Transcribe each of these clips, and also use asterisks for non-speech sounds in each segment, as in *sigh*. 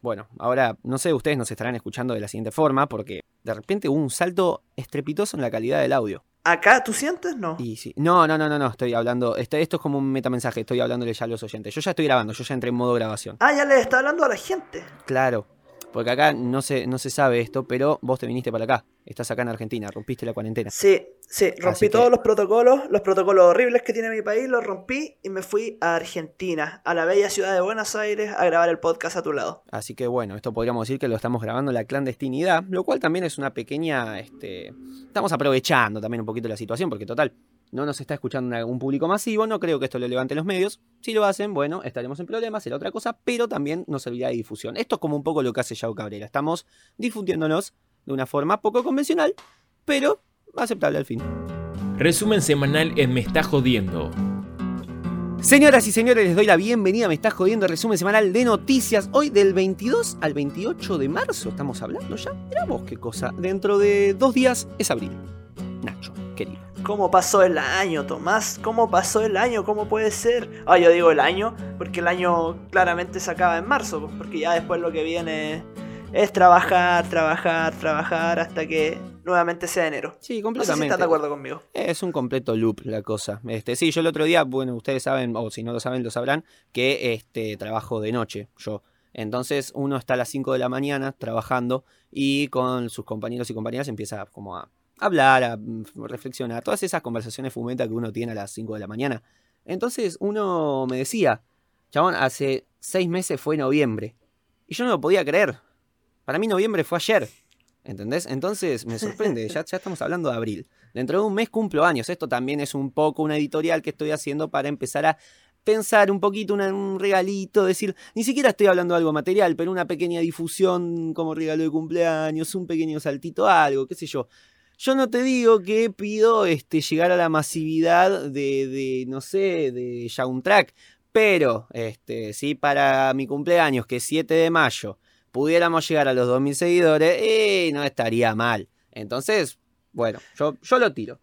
Bueno, ahora no sé, ustedes nos estarán escuchando de la siguiente forma porque de repente hubo un salto estrepitoso en la calidad del audio. ¿Acá tú sientes? No. Y sí. No, no, no, no, no, estoy hablando. Este, esto es como un metamensaje, estoy hablándole ya a los oyentes. Yo ya estoy grabando, yo ya entré en modo grabación. Ah, ya le está hablando a la gente. Claro. Porque acá no se, no se sabe esto, pero vos te viniste para acá. Estás acá en Argentina, rompiste la cuarentena. Sí, sí, rompí todos los protocolos, los protocolos horribles que tiene mi país, los rompí y me fui a Argentina, a la bella ciudad de Buenos Aires, a grabar el podcast a tu lado. Así que bueno, esto podríamos decir que lo estamos grabando en la clandestinidad, lo cual también es una pequeña. Este, estamos aprovechando también un poquito la situación, porque total, no nos está escuchando un público masivo, no creo que esto lo levante los medios. Si lo hacen, bueno, estaremos en problemas, será otra cosa, pero también nos servirá de difusión. Esto es como un poco lo que hace Yao Cabrera. Estamos difundiéndonos de una forma poco convencional, pero aceptable al fin. Resumen semanal en Me Está Jodiendo. Señoras y señores, les doy la bienvenida. Me está jodiendo el resumen semanal de noticias. Hoy del 22 al 28 de marzo estamos hablando ya. Mirá vos qué cosa. Dentro de dos días es abril. Nacho, querido. ¿Cómo pasó el año, Tomás? ¿Cómo pasó el año? ¿Cómo puede ser? Ah, yo digo el año, porque el año claramente se acaba en marzo, porque ya después lo que viene es trabajar, trabajar, trabajar hasta que nuevamente sea enero. Sí, completamente. estás de acuerdo conmigo. Es un completo loop la cosa. Este, sí, yo el otro día, bueno, ustedes saben, o si no lo saben, lo sabrán, que este trabajo de noche, yo. Entonces uno está a las 5 de la mañana trabajando y con sus compañeros y compañeras empieza como a hablar, mm, reflexionar, todas esas conversaciones fumetas que uno tiene a las 5 de la mañana. Entonces uno me decía, chabón, hace seis meses fue noviembre. Y yo no lo podía creer. Para mí noviembre fue ayer. ¿Entendés? Entonces me sorprende, ya, estamos hablando de abril. Dentro de un mes cumplo años. Esto también es un poco una editorial que estoy haciendo para empezar a pensar un poquito, un regalito, decir, ni siquiera estoy hablando de algo material, pero una pequeña difusión como regalo de cumpleaños, un pequeño saltito, algo, qué sé yo. Yo no te digo que pido este, llegar a la masividad de, de no sé, de Track, pero este, si para mi cumpleaños, que es 7 de mayo, pudiéramos llegar a los 2.000 seguidores, eh, no estaría mal. Entonces, bueno, yo, yo lo tiro.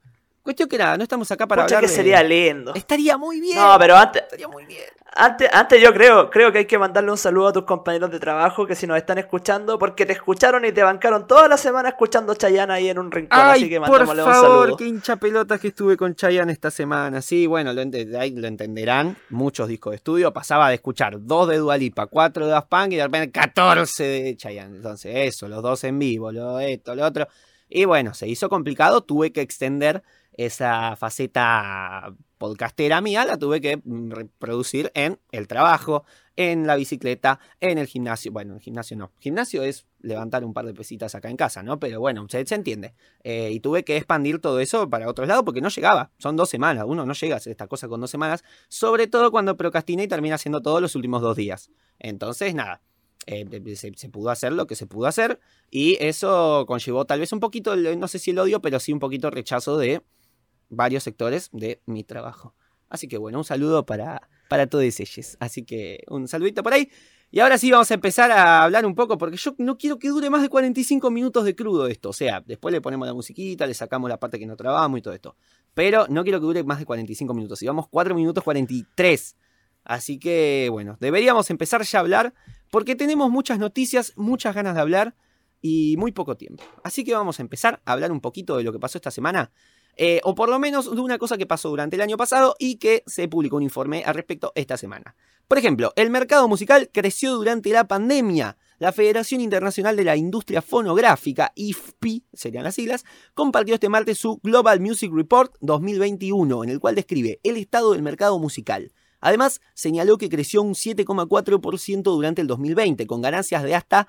Cuestión que nada, no estamos acá para hablar que sería lindo. Estaría muy bien. No, pero antes... Estaría muy bien. Antes, antes yo creo, creo que hay que mandarle un saludo a tus compañeros de trabajo que si nos están escuchando, porque te escucharon y te bancaron toda la semana escuchando Chayanne ahí en un rincón, así que un saludo. Por favor, qué hincha pelotas que estuve con Chayanne esta semana. Sí, bueno, lo, lo entenderán, muchos discos de estudio, pasaba de escuchar dos de Dualipa, cuatro de Daft Punk y de repente 14 de Chayanne. Entonces, eso, los dos en vivo, lo esto, lo otro. Y bueno, se hizo complicado, tuve que extender esa faceta podcastera mía la tuve que mm, reproducir en el trabajo, en la bicicleta, en el gimnasio. Bueno, el gimnasio no. Gimnasio es levantar un par de pesitas acá en casa, ¿no? Pero bueno, se, se entiende. Eh, y tuve que expandir todo eso para otros lados porque no llegaba. Son dos semanas. Uno no llega a hacer esta cosa con dos semanas. Sobre todo cuando procrastina y termina haciendo todos los últimos dos días. Entonces, nada. Eh, se, se, pudo hacer lo que se pudo hacer y eso conllevó tal vez un poquito, no sé si el odio, pero sí un poquito rechazo de varios sectores de mi trabajo. Así que bueno, un saludo para, para todos ellos. Así que un saludito por ahí. Y ahora sí vamos a empezar a hablar un poco, porque yo no quiero que dure más de 45 minutos de crudo esto. O sea, después le ponemos la musiquita, le sacamos la parte que no trabamos y todo esto. Pero no quiero que dure más de 45 minutos. Y vamos 4 minutos 43. Así que bueno, deberíamos empezar ya a hablar, porque tenemos muchas noticias, muchas ganas de hablar y muy poco tiempo. Así que vamos a empezar a hablar un poquito de lo que pasó esta semana. Eh, o por lo menos de una cosa que pasó durante el año pasado y que se publicó un informe al respecto esta semana. Por ejemplo, el mercado musical creció durante la pandemia. La Federación Internacional de la Industria Fonográfica, IFPI, serían las siglas, compartió este martes su Global Music Report 2021, en el cual describe el estado del mercado musical. Además, señaló que creció un 7,4% durante el 2020, con ganancias de hasta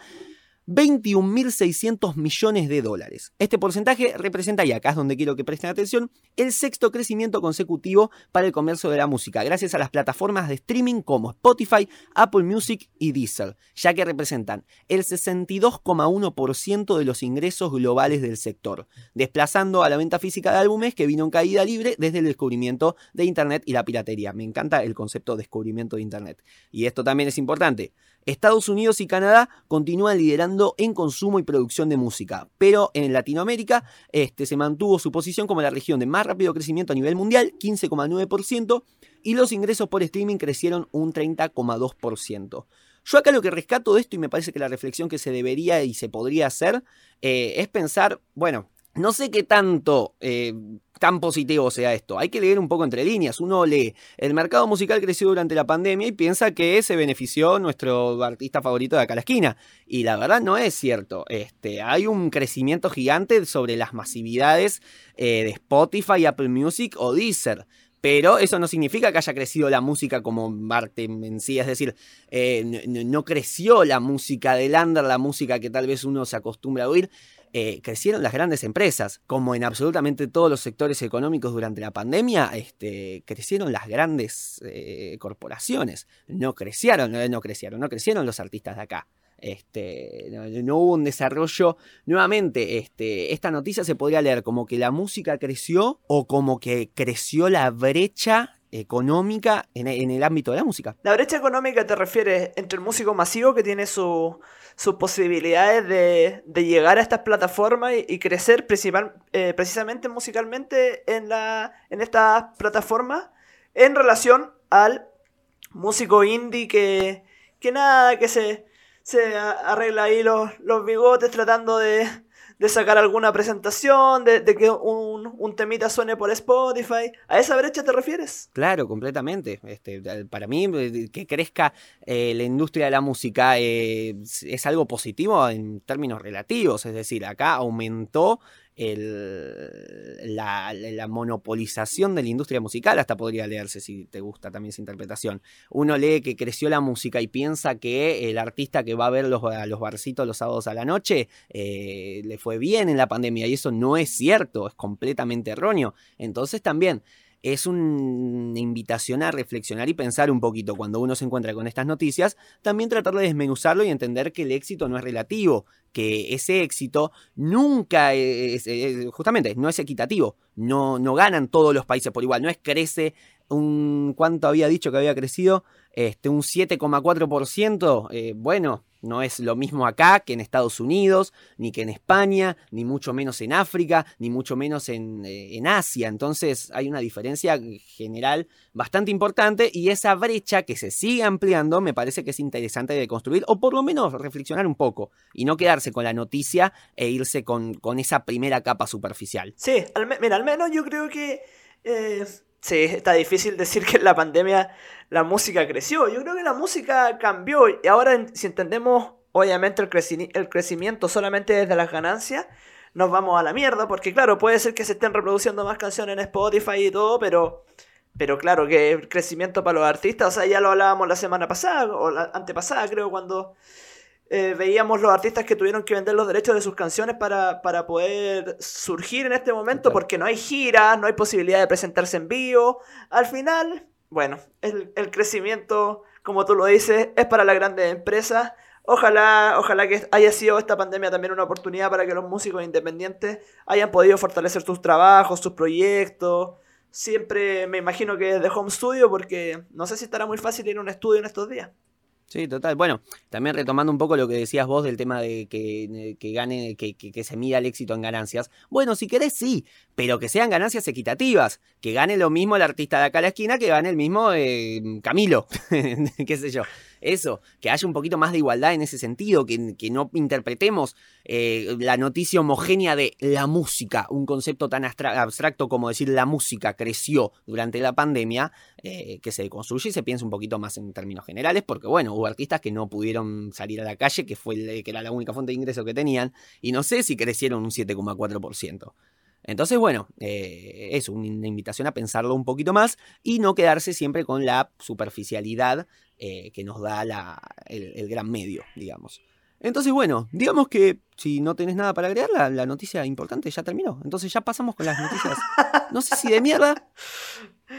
21.600 millones de dólares. Este porcentaje representa, y acá es donde quiero que presten atención, el sexto crecimiento consecutivo para el comercio de la música, gracias a las plataformas de streaming como Spotify, Apple Music y Deezer, ya que representan el 62,1% de los ingresos globales del sector, desplazando a la venta física de álbumes que vino en caída libre desde el descubrimiento de Internet y la piratería. Me encanta el concepto de descubrimiento de Internet. Y esto también es importante. Estados Unidos y Canadá continúan liderando en consumo y producción de música, pero en Latinoamérica este, se mantuvo su posición como la región de más rápido crecimiento a nivel mundial, 15,9%, y los ingresos por streaming crecieron un 30,2%. Yo acá lo que rescato de esto y me parece que la reflexión que se debería y se podría hacer eh, es pensar, bueno, no sé qué tanto eh, tan positivo sea esto. Hay que leer un poco entre líneas. Uno lee, el mercado musical creció durante la pandemia y piensa que se benefició nuestro artista favorito de acá a la esquina. Y la verdad no es cierto. Este, hay un crecimiento gigante sobre las masividades eh, de Spotify, Apple Music o Deezer. Pero eso no significa que haya crecido la música como arte en sí. Es decir, eh, no, creció la música del under, la música que tal vez uno se acostumbra a oír. Eh, crecieron las grandes empresas, como en absolutamente todos los sectores económicos durante la pandemia, este, crecieron las grandes eh, corporaciones, no crecieron, eh, no crecieron, no crecieron los artistas de acá. Este, no, hubo un desarrollo. Nuevamente, este, esta noticia se podría leer como que la música creció o como que creció la brecha económica en, el ámbito de la música. La brecha económica te refieres entre el músico masivo que tiene sus posibilidades de, llegar a estas plataformas y, crecer eh, precisamente musicalmente en, en estas plataformas en relación al músico indie que, que nada, que se, se arregla ahí los bigotes tratando de, de sacar alguna presentación, de, que un, temita suene por Spotify. ¿A esa brecha te refieres? Claro, completamente. Este, para mí, eh, que crezca eh, la industria de la música eh, es algo positivo en términos relativos. Es decir, acá aumentó el, la, monopolización de la industria musical, hasta podría leerse si te gusta también esa interpretación. Uno lee que creció la música y piensa que el artista que va a ver los, a los barcitos los sábados a la noche eh, le fue bien en la pandemia y eso no es cierto, es completamente erróneo. Entonces también es una invitación a reflexionar y pensar un poquito cuando uno se encuentra con estas noticias, también tratar de desmenuzarlo y entender que el éxito no es relativo, que ese éxito nunca es, justamente, no es equitativo, no, no ganan todos los países por igual, no es crece un, ¿cuánto había dicho que había crecido? Este, un 7,4%, eh, bueno, no es lo mismo acá que en Estados Unidos, ni que en España, ni mucho menos en África, ni mucho menos en, eh, en, Asia. Entonces hay una diferencia general bastante importante y esa brecha que se sigue ampliando me parece que es interesante de construir o por lo menos reflexionar un poco y no quedarse con la noticia e irse con, con esa primera capa superficial. Sí, mira, al menos yo creo que... Eh, Sí, está difícil decir que en la pandemia la música creció. Yo creo que la música cambió y ahora si entendemos obviamente el, crecimiento solamente desde las ganancias, nos vamos a la mierda porque claro, puede ser que se estén reproduciendo más canciones en Spotify y todo, pero... Pero claro que el crecimiento para los artistas, o sea, ya lo hablábamos la semana pasada, o la antepasada creo, cuando eh, veíamos los artistas que tuvieron que vender los derechos de sus canciones para, poder surgir en este momento, porque no hay gira, no hay posibilidad de presentarse en vivo. Al final, bueno, el, el crecimiento, como tú lo dices, es para las grandes empresas. Ojalá, ojalá que haya sido esta pandemia también una oportunidad para que los músicos independientes hayan podido fortalecer sus trabajos, sus proyectos. Siempre me imagino que desde home studio, porque no sé si estará muy fácil ir a un estudio en estos días. Sí, total. Bueno, también retomando un poco lo que decías vos del tema de que, que gane, que, que, se mida el éxito en ganancias. Bueno, si querés, sí, pero que sean ganancias equitativas. Que gane lo mismo el artista de acá a la esquina que gane el mismo eh, Camilo, *laughs* qué sé yo eso, que haya un poquito más de igualdad en ese sentido, que, no interpretemos eh, la noticia homogénea de la música, un concepto tan abstracto como decir la música creció durante la pandemia, eh, que se construye y se piensa un poquito más en términos generales, porque bueno, hubo artistas que no pudieron salir a la calle, que, fue que era la única fuente de ingreso que tenían, y no sé si crecieron un 7,4%. Entonces, bueno, eh, es una invitación a pensarlo un poquito más y no quedarse siempre con la superficialidad eh, que nos da el, gran medio, digamos. Entonces, bueno, digamos que si no tenés nada para agregar, la, la, noticia importante ya terminó. Entonces ya pasamos con las noticias. No sé si de mierda.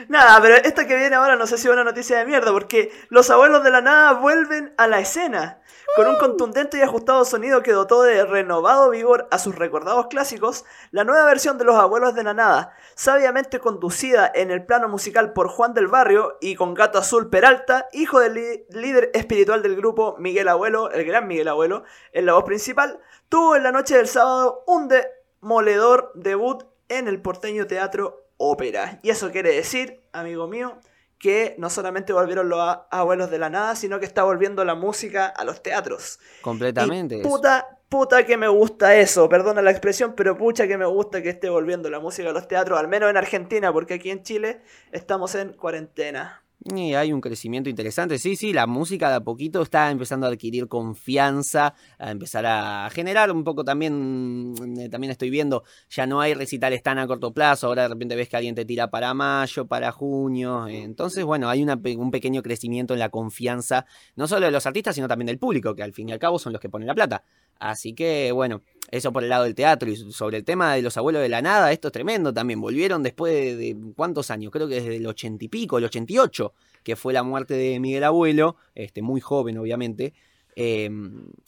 Nada, pero esta que viene ahora no sé si es una noticia de mierda, porque los abuelos de la nada vuelven a la escena. Con un contundente y ajustado sonido que dotó de renovado vigor a sus recordados clásicos, la nueva versión de Los Abuelos de la Nada, sabiamente conducida en el plano musical por Juan del Barrio y con Gato Azul Peralta, hijo del líder espiritual del grupo Miguel Abuelo, el gran Miguel Abuelo, en la voz principal, tuvo en la noche del sábado un demoledor debut en el porteño teatro Ópera. Y eso quiere decir, amigo mío, que no solamente volvieron los abuelos de la nada, sino que está volviendo la música a los teatros. Completamente. Y puta, puta que me gusta eso, perdona la expresión, pero pucha que me gusta que esté volviendo la música a los teatros, al menos en Argentina, porque aquí en Chile estamos en cuarentena. Y hay un crecimiento interesante. Sí, sí, la música de a poquito está empezando a adquirir confianza, a empezar a generar un poco también, eh, también estoy viendo, ya no hay recitales tan a corto plazo, ahora de repente ves que alguien te tira para mayo, para junio. Entonces, bueno, hay una un pequeño crecimiento en la confianza, no solo de los artistas, sino también del público, que al fin y al cabo son los que ponen la plata. Así que, bueno, eso por el lado del teatro y sobre el tema de los abuelos de la nada, esto es tremendo también. Volvieron después de, cuántos años, creo que desde el ochenta y pico, el 88, que fue la muerte de Miguel Abuelo, este, muy joven obviamente, eh,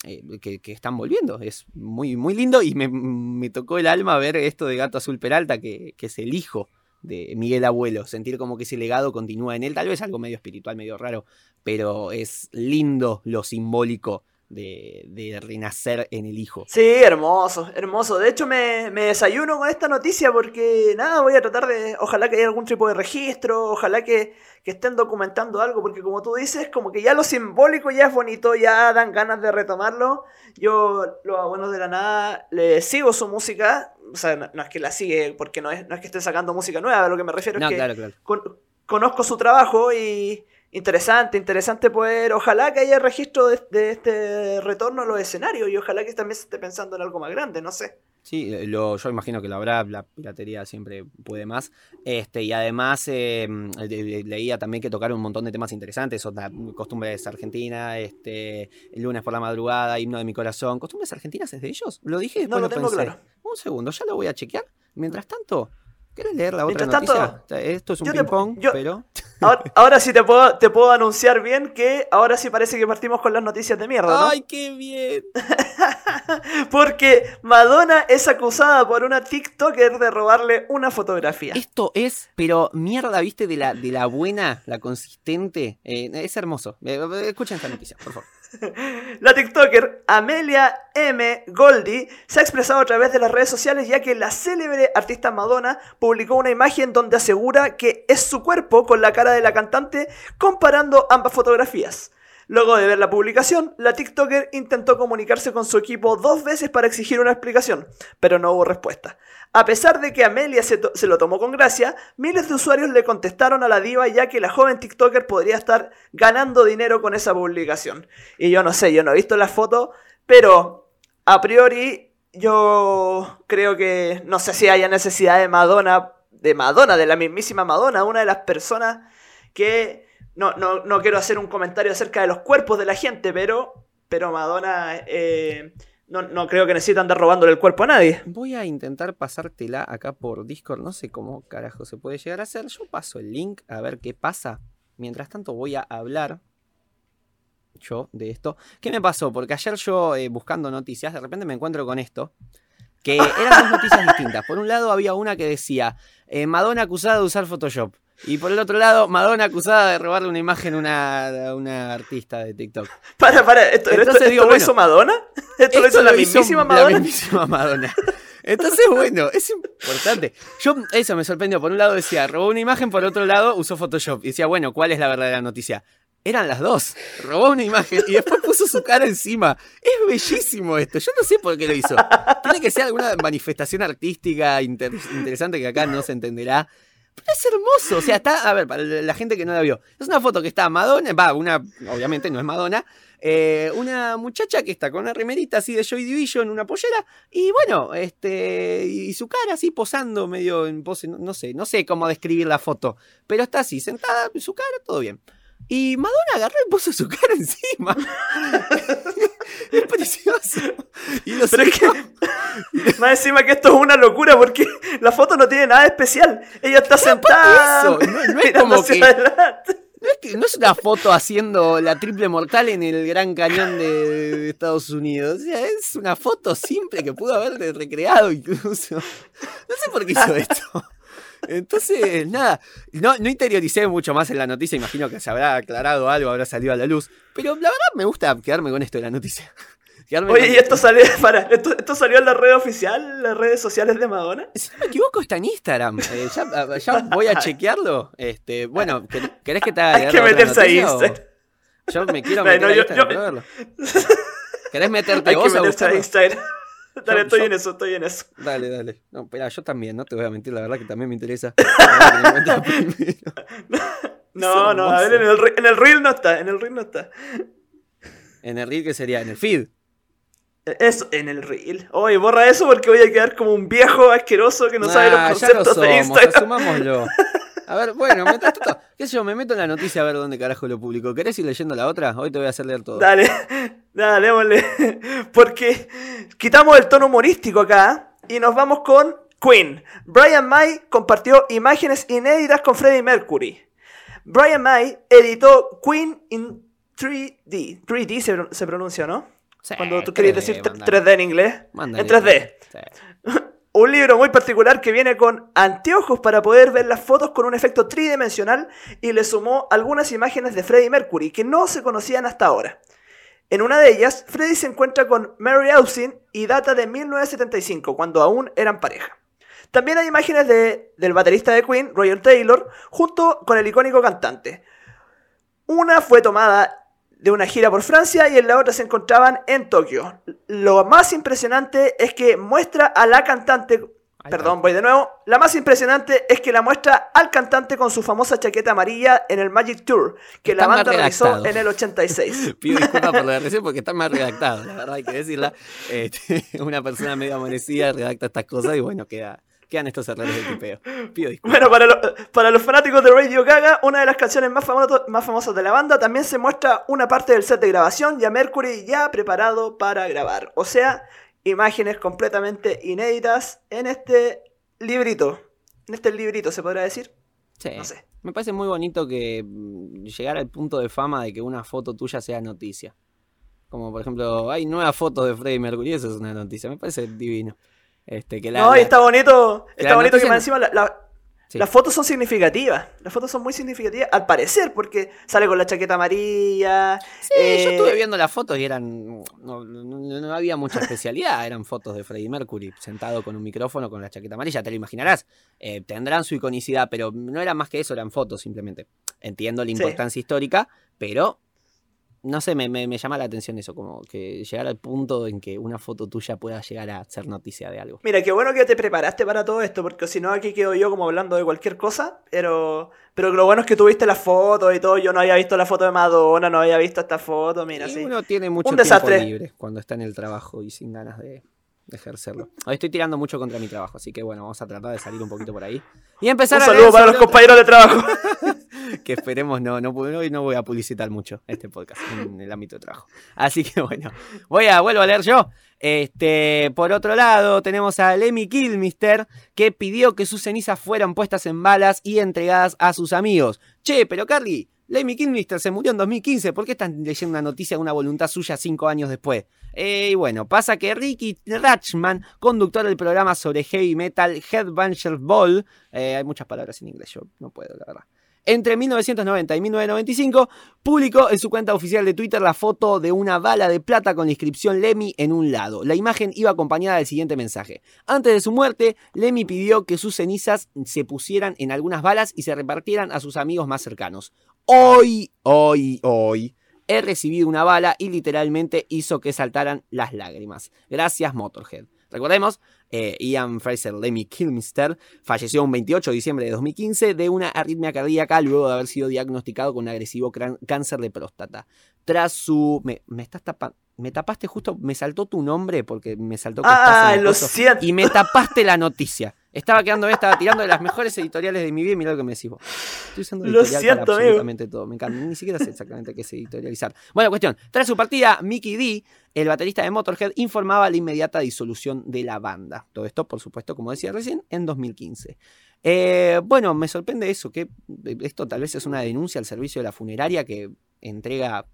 eh, que, están volviendo. Es muy, muy lindo y me, me tocó el alma ver esto de Gato Azul Peralta, que, que es el hijo de Miguel Abuelo, sentir como que ese legado continúa en él, tal vez algo medio espiritual, medio raro, pero es lindo lo simbólico de, de renacer en el hijo. Sí, hermoso, hermoso. De hecho, me, me desayuno con esta noticia porque, nada, voy a tratar de, ojalá que haya algún tipo de registro, ojalá que, que estén documentando algo, porque como tú dices, como que ya lo simbólico ya es bonito, ya dan ganas de retomarlo. Yo, los abuelos de la nada, le sigo su música, o sea, no, no es que la sigue, porque no es, no es que estén sacando música nueva, a lo que me refiero No, es que claro, claro. con- conozco su trabajo y interesante, interesante poder, ojalá que haya registro de, de este retorno a los escenarios y ojalá que también se esté pensando en algo más grande, no sé. Sí, eh, lo, yo imagino que lo habrá, la piratería siempre puede más. Este, y además eh, leía también que tocaron un montón de temas interesantes, costumbres argentinas, este, el lunes por la madrugada, himno de mi corazón. ¿Costumbres argentinas es de ellos? Lo dije, No después lo lo, tengo pensé. claro. Un segundo, ya lo voy a chequear. Mientras tanto, ¿querés leer la otra Mientras tanto? Esto es un ping-pong, pero... *laughs* Ahora, ahora sí te puedo, te puedo anunciar bien que ahora sí parece que partimos con las noticias de mierda, ¿no? ¡Ay, qué bien! *laughs* Porque Madonna es acusada por una TikToker de robarle una fotografía. Esto es, pero mierda, ¿viste? De la, de la buena, la consistente. Eh, es hermoso. Eh, escuchen esta noticia, por favor. *laughs* La TikToker Amelia M. Goldie se ha expresado a través de las redes sociales ya que la célebre artista Madonna publicó una imagen donde asegura que es su cuerpo con la cara de la cantante comparando ambas fotografías. Luego de ver la publicación, la TikToker intentó comunicarse con su equipo dos veces para exigir una explicación, pero no hubo respuesta. A pesar de que Amelia se, lo tomó con gracia, miles de usuarios le contestaron a la diva ya que la joven TikToker podría estar ganando dinero con esa publicación. Y yo no sé, yo no he visto las fotos, pero a priori yo creo que no sé si haya necesidad de Madonna, de Madonna, de la mismísima Madonna, una de las personas que no, no, no quiero hacer un comentario acerca de los cuerpos de la gente, pero, pero Madonna eh, no, no creo que necesite andar robándole el cuerpo a nadie. Voy a intentar pasártela acá por Discord. No sé cómo carajo se puede llegar a hacer. Yo paso el link a ver qué pasa. Mientras tanto voy a hablar yo de esto. ¿Qué me pasó? Porque ayer yo eh, buscando noticias, de repente me encuentro con esto. Que eran dos noticias distintas. Por un lado había una que decía eh, Madonna acusada de usar Photoshop. Y por el otro lado, Madonna acusada de robarle una imagen a una, artista de TikTok. Para, para, ¿esto, esto- Entonces esto digo, lo bueno, hizo Madonna? ¿Esto, lo hizo la mismísima Madonna? La mismísima Madonna. Entonces, bueno, es importante. Yo, eso me sorprendió. Por un lado decía, robó una imagen, por otro lado usó Photoshop. Y decía, bueno, ¿cuál es la verdadera noticia? Eran las dos. Robó una imagen y después puso su cara encima. Es bellísimo esto. Yo no sé por qué lo hizo. Tiene que ser alguna manifestación artística inter- interesante que acá no se entenderá. Pero es hermoso. O sea, está, a ver, para la gente que no la vio. Es una foto que está Madonna, va, una, obviamente no es Madonna. eh, una muchacha que está con una remerita así de Joy Division, una pollera, y bueno, este, y su cara así posando medio en pose, no, no sé, no sé cómo describir la foto, pero está así, sentada, su cara, todo bien. Y Madonna agarró y puso su cara encima. *laughs* es precioso. Y lo Pero es que, más encima que esto es una locura porque la foto no tiene nada especial. Ella está sentada. eso, no- no es como hacia que- adelante. No es, que- no es una foto haciendo la triple mortal en el Gran Cañón de, de Estados Unidos. O sea, es una foto simple que pudo haber recreado incluso. No sé por qué hizo *laughs* esto. Entonces, nada, no, no interioricé mucho más en la noticia, imagino que se habrá aclarado algo, habrá salido a la luz, pero la verdad me gusta quedarme con esto de la noticia. *laughs* Quedarme Oye, ¿y esto salió, para, esto, esto salió en la red oficial, las redes sociales de Madonna? Si no me equivoco, está en Instagram. Eh, ya, ya voy a chequearlo. Este, bueno, ¿quer- ¿querés que te haga Hay que meterse a Instagram. Yo me quiero No, meter no, a yo- Instagram yo- para verlo. ¿Querés meterte Hay que vos a meterse a buscarlo? Instagram. *laughs* Dale, Yo- estoy yo- en eso, estoy en eso. Dale, dale. No, espera, yo también, no te voy a mentir, la verdad que también me interesa. Me. *laughs* *laughs* No, no, a ver, en el, en el reel no está, en el reel no está. En el reel que sería, en el feed. Eso, en el reel. Oye, borra eso porque voy a quedar como un viejo asqueroso que no sabe los Ah, ya lo conceptos de Instagram. A ver, bueno, tanto, qué sé yo, me meto en la noticia a ver dónde carajo lo publicó. ¿Querés ir leyendo la otra? Hoy te voy a hacer leer todo. Dale, dale, démosle. *laughs* Porque quitamos el tono humorístico acá y nos vamos con Queen. Brian May compartió imágenes inéditas con Freddie Mercury. Brian May editó Queen in 3D. 3D se, se pronuncia, ¿no? Sí, Cuando tú querías 3D, decir tre- mándale. 3D en inglés. En 3D. Sí. *laughs* Un libro muy particular que viene con anteojos para poder ver las fotos con un efecto tridimensional y le sumó algunas imágenes de Freddie Mercury que no se conocían hasta ahora. En una de ellas, Freddie se encuentra con Mary Austin y data de 1975, cuando aún eran pareja. También hay imágenes de- del baterista de Queen, Roger Taylor, junto con el icónico cantante. Una fue tomada de una gira por Francia y en la otra se encontraban en Tokio. Lo más impresionante es que muestra a la cantante, perdón, voy de nuevo, la más impresionante es que la muestra al cantante con su famosa chaqueta amarilla en el Magic Tour, que Está la banda realizó en el 86. *laughs* Pido disculpas por de recién porque está mal redactado, la verdad hay que decirla. Este, *laughs* una persona medio amanecida redacta estas cosas y bueno, queda, quedan estos errores de tipeo. Pido disculpas. Bueno, para, lo- para los fanáticos de Radio Gaga, una de las canciones más, más famosas de la banda, también se muestra una parte del set de grabación y a Mercury ya preparado para grabar. O sea, imágenes completamente inéditas en este librito. En este librito, ¿se podrá decir? Sí. No sé. Me parece muy bonito que mm, llegar al punto de fama de que una foto tuya sea noticia. Como por ejemplo, hay nuevas fotos de Freddie Mercury, eso es una noticia, me parece divino. Este, que la, no, y está bonito, está bonito que más encima la- la- sí. las fotos son significativas. Las fotos son muy significativas, al parecer, porque sale con la chaqueta amarilla. Sí, yo eh, estuve viendo las fotos y eran. No, no- no había mucha especialidad. *laughs* Eran fotos de Freddie Mercury sentado con un micrófono con la chaqueta amarilla, te lo imaginarás. Eh, tendrán su iconicidad, pero no era más que eso, eran fotos simplemente. Entiendo la Sí. importancia histórica, pero. No sé, me, me- me llama la atención eso, como que llegar al punto en que una foto tuya pueda llegar a ser noticia de algo. Mira, qué bueno que te preparaste para todo esto, porque si no aquí quedo yo como hablando de cualquier cosa, pero pero lo bueno es que tuviste las fotos y todo, yo no había visto la foto de Madonna, no había visto esta foto, mira, Y sí. uno tiene mucho Un tiempo desastre. libre cuando está en el trabajo y sin ganas de ejercerlo. Hoy estoy tirando mucho contra mi trabajo, así que bueno, vamos a tratar de salir un poquito por ahí. Y empezar Un a saludo para los compañeros de trabajo. *laughs* que esperemos no, no, hoy no voy a publicitar mucho este podcast en el ámbito de trabajo. Así que bueno, voy a, vuelvo a leer yo. Este, por otro lado, tenemos a Lemmy Kilmister, que pidió que sus cenizas fueran puestas en balas y entregadas a sus amigos. Che, pero Carly, Lemmy Kilmister se murió en 2015, ¿por qué están leyendo una noticia de una voluntad suya cinco años después? Eh, y bueno, pasa que Ricky Ratchman, conductor del programa sobre heavy metal Headbangers Ball, eh, hay muchas palabras en inglés, yo no puedo, la verdad. Entre 1990 y 1995, publicó en su cuenta oficial de Twitter la foto de una bala de plata con la inscripción Lemmy en un lado. La imagen iba acompañada del siguiente mensaje. Antes de su muerte, Lemmy pidió que sus cenizas se pusieran en algunas balas y se repartieran a sus amigos más cercanos. Hoy, hoy, hoy, he recibido una bala y literalmente hizo que saltaran las lágrimas. Gracias, Motorhead. Recordemos, eh, Ian Fraser Lemmy Kilmister falleció un 28 de diciembre de 2015 de una arritmia cardíaca luego de haber sido diagnosticado con un agresivo cáncer de próstata. Tras su... Me, me estás tapa- Me tapaste justo... Me saltó tu nombre porque me saltó que estás Ah, en lo siento. Y me tapaste la noticia. Estaba quedando, estaba tirando de las mejores editoriales de mi vida y mirá lo que me decís vos. Estoy usando Lo siento, para amigo. absolutamente todo. Me encanta. Ni siquiera sé exactamente qué es editorializar. Bueno, cuestión. Tras su partida, Mickey D, el baterista de Motorhead, informaba la inmediata disolución de la banda. Todo esto, por supuesto, como decía recién, en 2015. Eh, bueno, me sorprende eso, que esto tal vez es una denuncia al servicio de la funeraria que entrega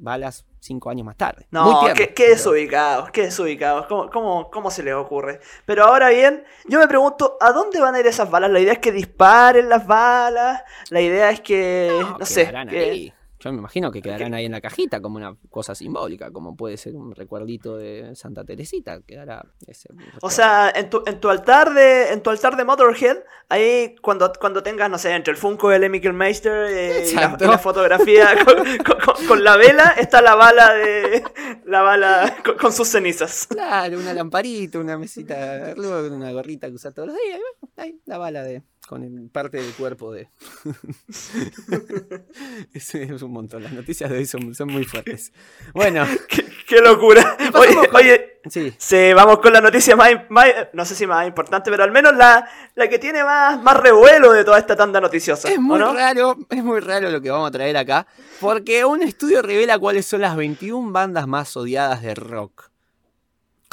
balas cinco años más tarde. Muy No, tierno, qué, desubicados, qué desubicados. ¿Cómo, cómo, ¿Cómo se les ocurre? Pero ahora bien, yo me pregunto, ¿a dónde van a ir esas balas? La idea es que disparen las balas. La idea es que, no, sé, que-. Yo me imagino que quedarán ahí en la cajita como una cosa simbólica, como puede ser un recuerdito de Santa Teresita, quedará ese O sea, en tu, en tu altar de en tu altar de Motorhead, ahí cuando, cuando tengas, no sé, entre el Funko del Michael Meister eh, y, la, y la fotografía *laughs* con, con- con- con la vela, está la bala de la bala con, sus cenizas. Claro, una lamparita, una mesita, una gorrita que usa todos los días. ahí, la bala de con parte del cuerpo de. *laughs* es, es un montón. Las noticias de hoy son, son muy fuertes. Bueno, *laughs* qué, qué locura. Oye, con- oye, sí. sí, vamos con la noticia más, más- no sé si más importante, pero al menos la, la que tiene más, más revuelo de toda esta tanda noticiosa. Es ¿o muy no? raro, es muy raro lo que vamos a traer acá, porque un estudio revela cuáles son las 21 bandas más odiadas de rock.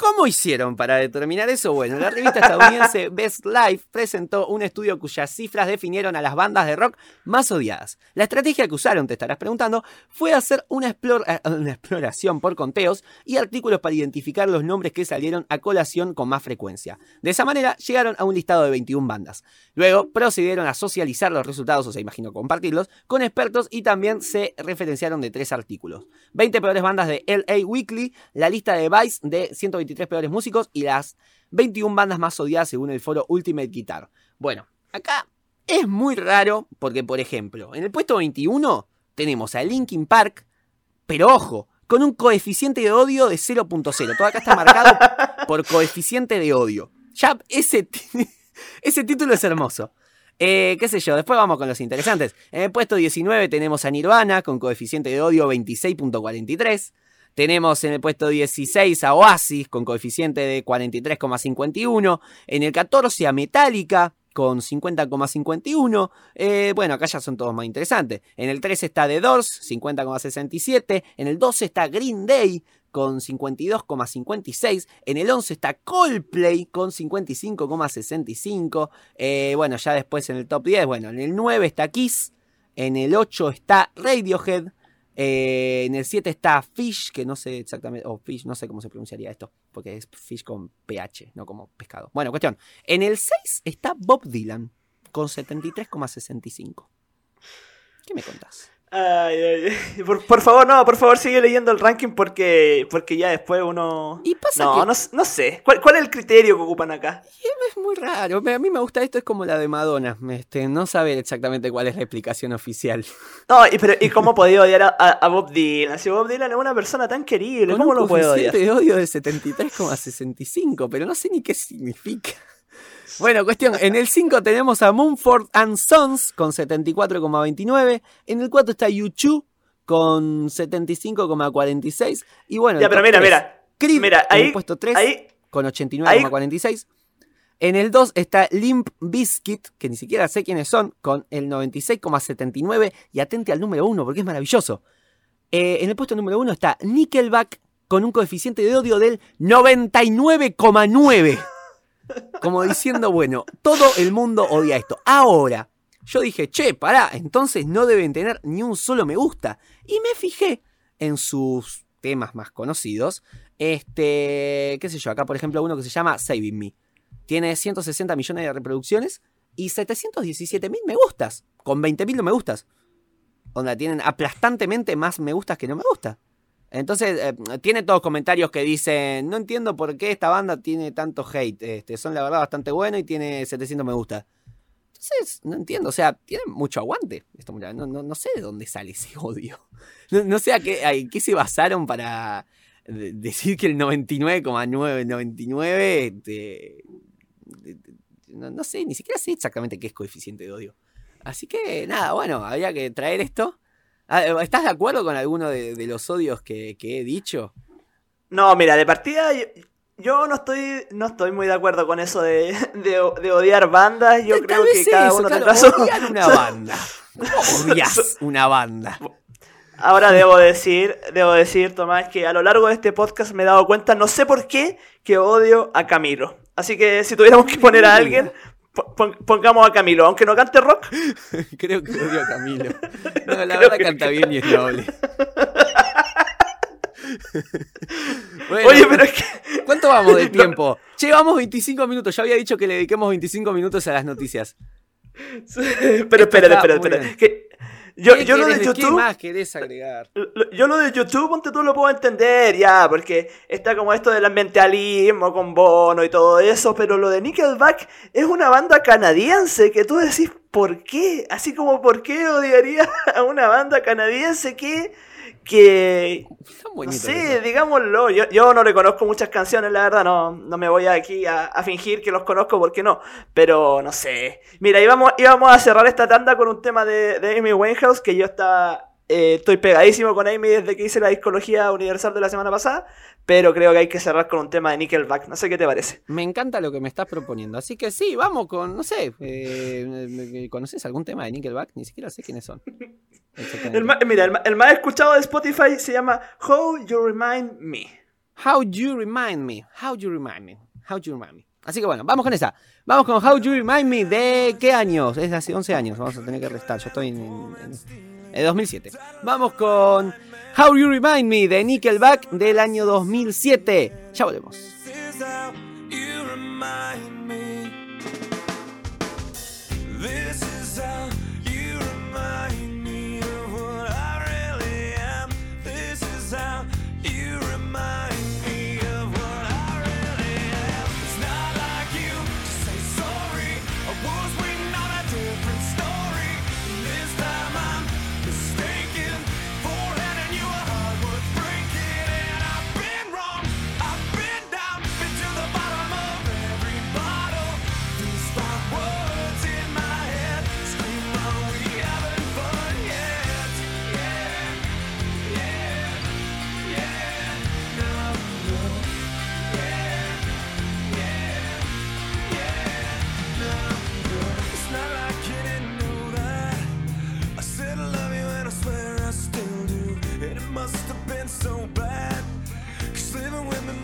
¿Cómo hicieron para determinar eso? Bueno, la revista estadounidense *laughs* Best Life presentó un estudio cuyas cifras definieron a las bandas de rock más odiadas. La estrategia que usaron, te estarás preguntando, fue hacer una, eh, una exploración por conteos y artículos para identificar los nombres que salieron a colación con más frecuencia. De esa manera llegaron a un listado de 21 bandas. Luego procedieron a socializar los resultados, o sea, imagino compartirlos, con expertos y también se referenciaron de tres artículos. 20 peores bandas de LA Weekly, la lista de Vice de 123 peores músicos y las 21 bandas más odiadas según el foro Ultimate Guitar. Bueno, acá es muy raro porque, por ejemplo, en el puesto 21 tenemos a Linkin Park, pero ojo, con un coeficiente de odio de 0.0. Todo acá está marcado *laughs* por coeficiente de odio. Ya ese, *laughs* ese título es hermoso. Eh, qué sé yo, después vamos con los interesantes. En el puesto 19 tenemos a Nirvana con coeficiente de odio 26.43. Tenemos en el puesto 16 a Oasis con coeficiente de 43,51. En el 14 a Metallica con 50,51. Eh, bueno, acá ya son todos más interesantes. En el 13 está The Doors, 50,67. En el 12 está Green Day con 52,56. En el 11 está Coldplay con 55,65. Eh, bueno, ya después en el top 10, bueno, en el 9 está Kiss. En el 8 está Radiohead. Eh, en el 7 está Fish, que no sé exactamente, o Fish, no sé cómo se pronunciaría esto, porque es Fish con PH, no como pescado. Bueno, cuestión. En el 6 está Bob Dylan, con 73,65. ¿Qué me contás? Ay, ay, ay. Por, por favor, no, por favor sigue leyendo el ranking porque, porque ya después uno... Y pasa no, que- no, no sé. ¿Cuál, ¿Cuál es el criterio que ocupan acá? Es muy raro, a mí me gusta esto, es como la de Madonna, este, no saber exactamente cuál es la explicación oficial. No, y, pero, ¿y cómo podía odiar a, a- a Bob Dylan? Si Bob Dylan es una persona tan querible, ¿cómo lo puede odiar? de odio de 73,65, pero no sé ni qué significa. Bueno, cuestión, en el 5 tenemos a Mumford and Sons con 74,29, en el 4 está YouTube con 75,46 y bueno, en Ya, pero mira, 3, mira. Mira, en el ahí, puesto 3 ahí, con 89,46. En el 2 está Limp Bizkit, que ni siquiera sé quiénes son, con el 96,79. Y atente al número 1, porque es maravilloso. Eh, en el puesto número 1 está Nickelback, con un coeficiente de odio del 99,9. Como diciendo, bueno, todo el mundo odia esto. Ahora, yo dije, che, pará, entonces no deben tener ni un solo me gusta. Y me fijé en sus temas más conocidos. Este, qué sé yo, acá por ejemplo uno que se llama Saving Me. Tiene 160 millones de reproducciones y 717 mil me gustas, con 20 mil no me gustas. Onda, tienen aplastantemente más me gustas que no me gusta. Entonces, eh, tiene todos comentarios que dicen, no entiendo por qué esta banda tiene tanto hate. Este, son la verdad bastante buenos y tiene 700 me gusta. Entonces, no entiendo, o sea, tienen mucho aguante. Esto, no, no, no sé de dónde sale ese odio. *laughs* No, no sé a qué, a qué se basaron para de- decir que el 99,999 este, no, no sé, ni siquiera sé exactamente qué es coeficiente de odio. Así que nada, bueno, había que traer esto. Ah, ¿Estás de acuerdo con alguno de, de los odios que, que he dicho? No, mira, de partida yo, yo no estoy no estoy muy de acuerdo con eso de, de- de odiar bandas. Yo creo que cada eso, uno claro, tendrá su... odiar una *laughs* banda. ¿Cómo odias una banda? Ahora debo decir, debo decir, Tomás, que a lo largo de este podcast me he dado cuenta, no sé por qué, que odio a Camilo. Así que si tuviéramos que poner a alguien, pongamos a Camilo. Aunque no cante rock, *laughs* Creo que odio a Camilo. *laughs* No, la verdad que- canta bien y es noble. *laughs* Bueno, oye, pero es que... ¿Cuánto vamos de tiempo? Che, vamos 25 minutos. Ya había dicho que le dediquemos 25 minutos a las noticias. pero espérate. bien. Que Yo, ¿Qué yo lo de querés- ¿Qué YouTube. más querés agregar? Yo lo de YouTube, ponte tú lo puedo entender, ya, porque está como esto del ambientalismo con Bono y todo eso, pero lo de Nickelback es una banda canadiense que tú decís, ¿por qué? Así como, ¿por qué odiaría *laughs* a una banda canadiense que... que Eso. digámoslo, yo, yo no le conozco muchas canciones, la verdad, no, no me voy aquí a, a fingir que los conozco porque no, pero no sé. Mira, íbamos, íbamos a cerrar esta tanda con un tema de, de Amy Winehouse, que yo estaba, eh, estoy pegadísimo con Amy desde que hice la discología universal de la semana pasada, pero creo que hay que cerrar con un tema de Nickelback, no sé qué te parece. Me encanta lo que me estás proponiendo. Así que sí, vamos con, no sé, eh, ¿conoces algún tema de Nickelback? Ni siquiera sé quiénes son. *laughs* El mira, el, más escuchado de Spotify se llama How You Remind Me. How You Remind Me. How You Remind Me. How You Remind Me. Así que bueno, vamos con esa. Vamos con How You Remind Me de qué años? Es de hace 11 años. Vamos a tener que restar. Yo estoy en, en, en 2007. Vamos con How You Remind Me de Nickelback del año 2007. Ya volvemos.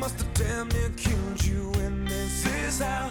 Must have damn near killed you. And this is how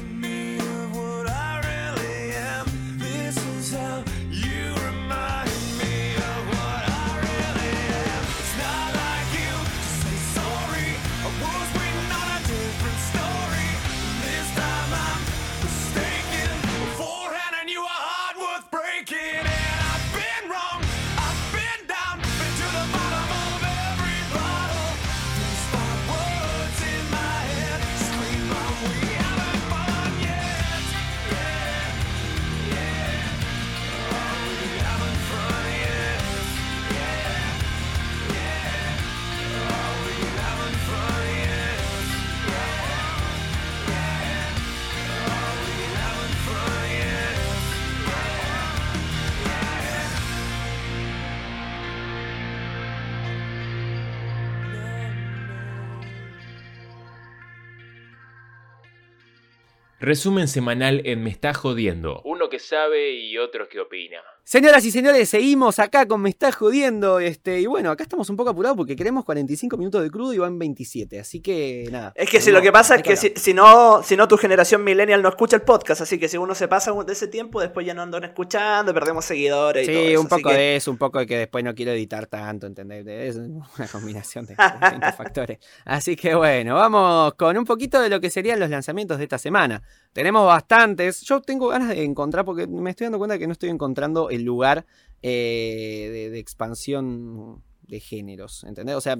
Resumen semanal en Me está jodiendo. Uno que sabe y otro que opina. Señoras y señores, seguimos acá con Me está jodiendo. Este, y bueno, acá estamos un poco apurados porque queremos 45 minutos de crudo y van 27. Así que nada. Es que si lo que pasa es que si, si no, si no tu generación millennial no escucha el podcast, así que si uno se pasa de ese tiempo, después ya no andan escuchando, perdemos seguidores y todo Sí, eso, un poco que- de eso, un poco de que después no quiero editar tanto, ¿entendés? Es una combinación de *laughs* factores. Así que bueno, vamos con un poquito de lo que serían los lanzamientos de esta semana. Tenemos bastantes. Yo tengo ganas de encontrar, porque me estoy dando cuenta que no estoy encontrando el lugar eh, de, expansión de géneros, ¿entendés? O sea,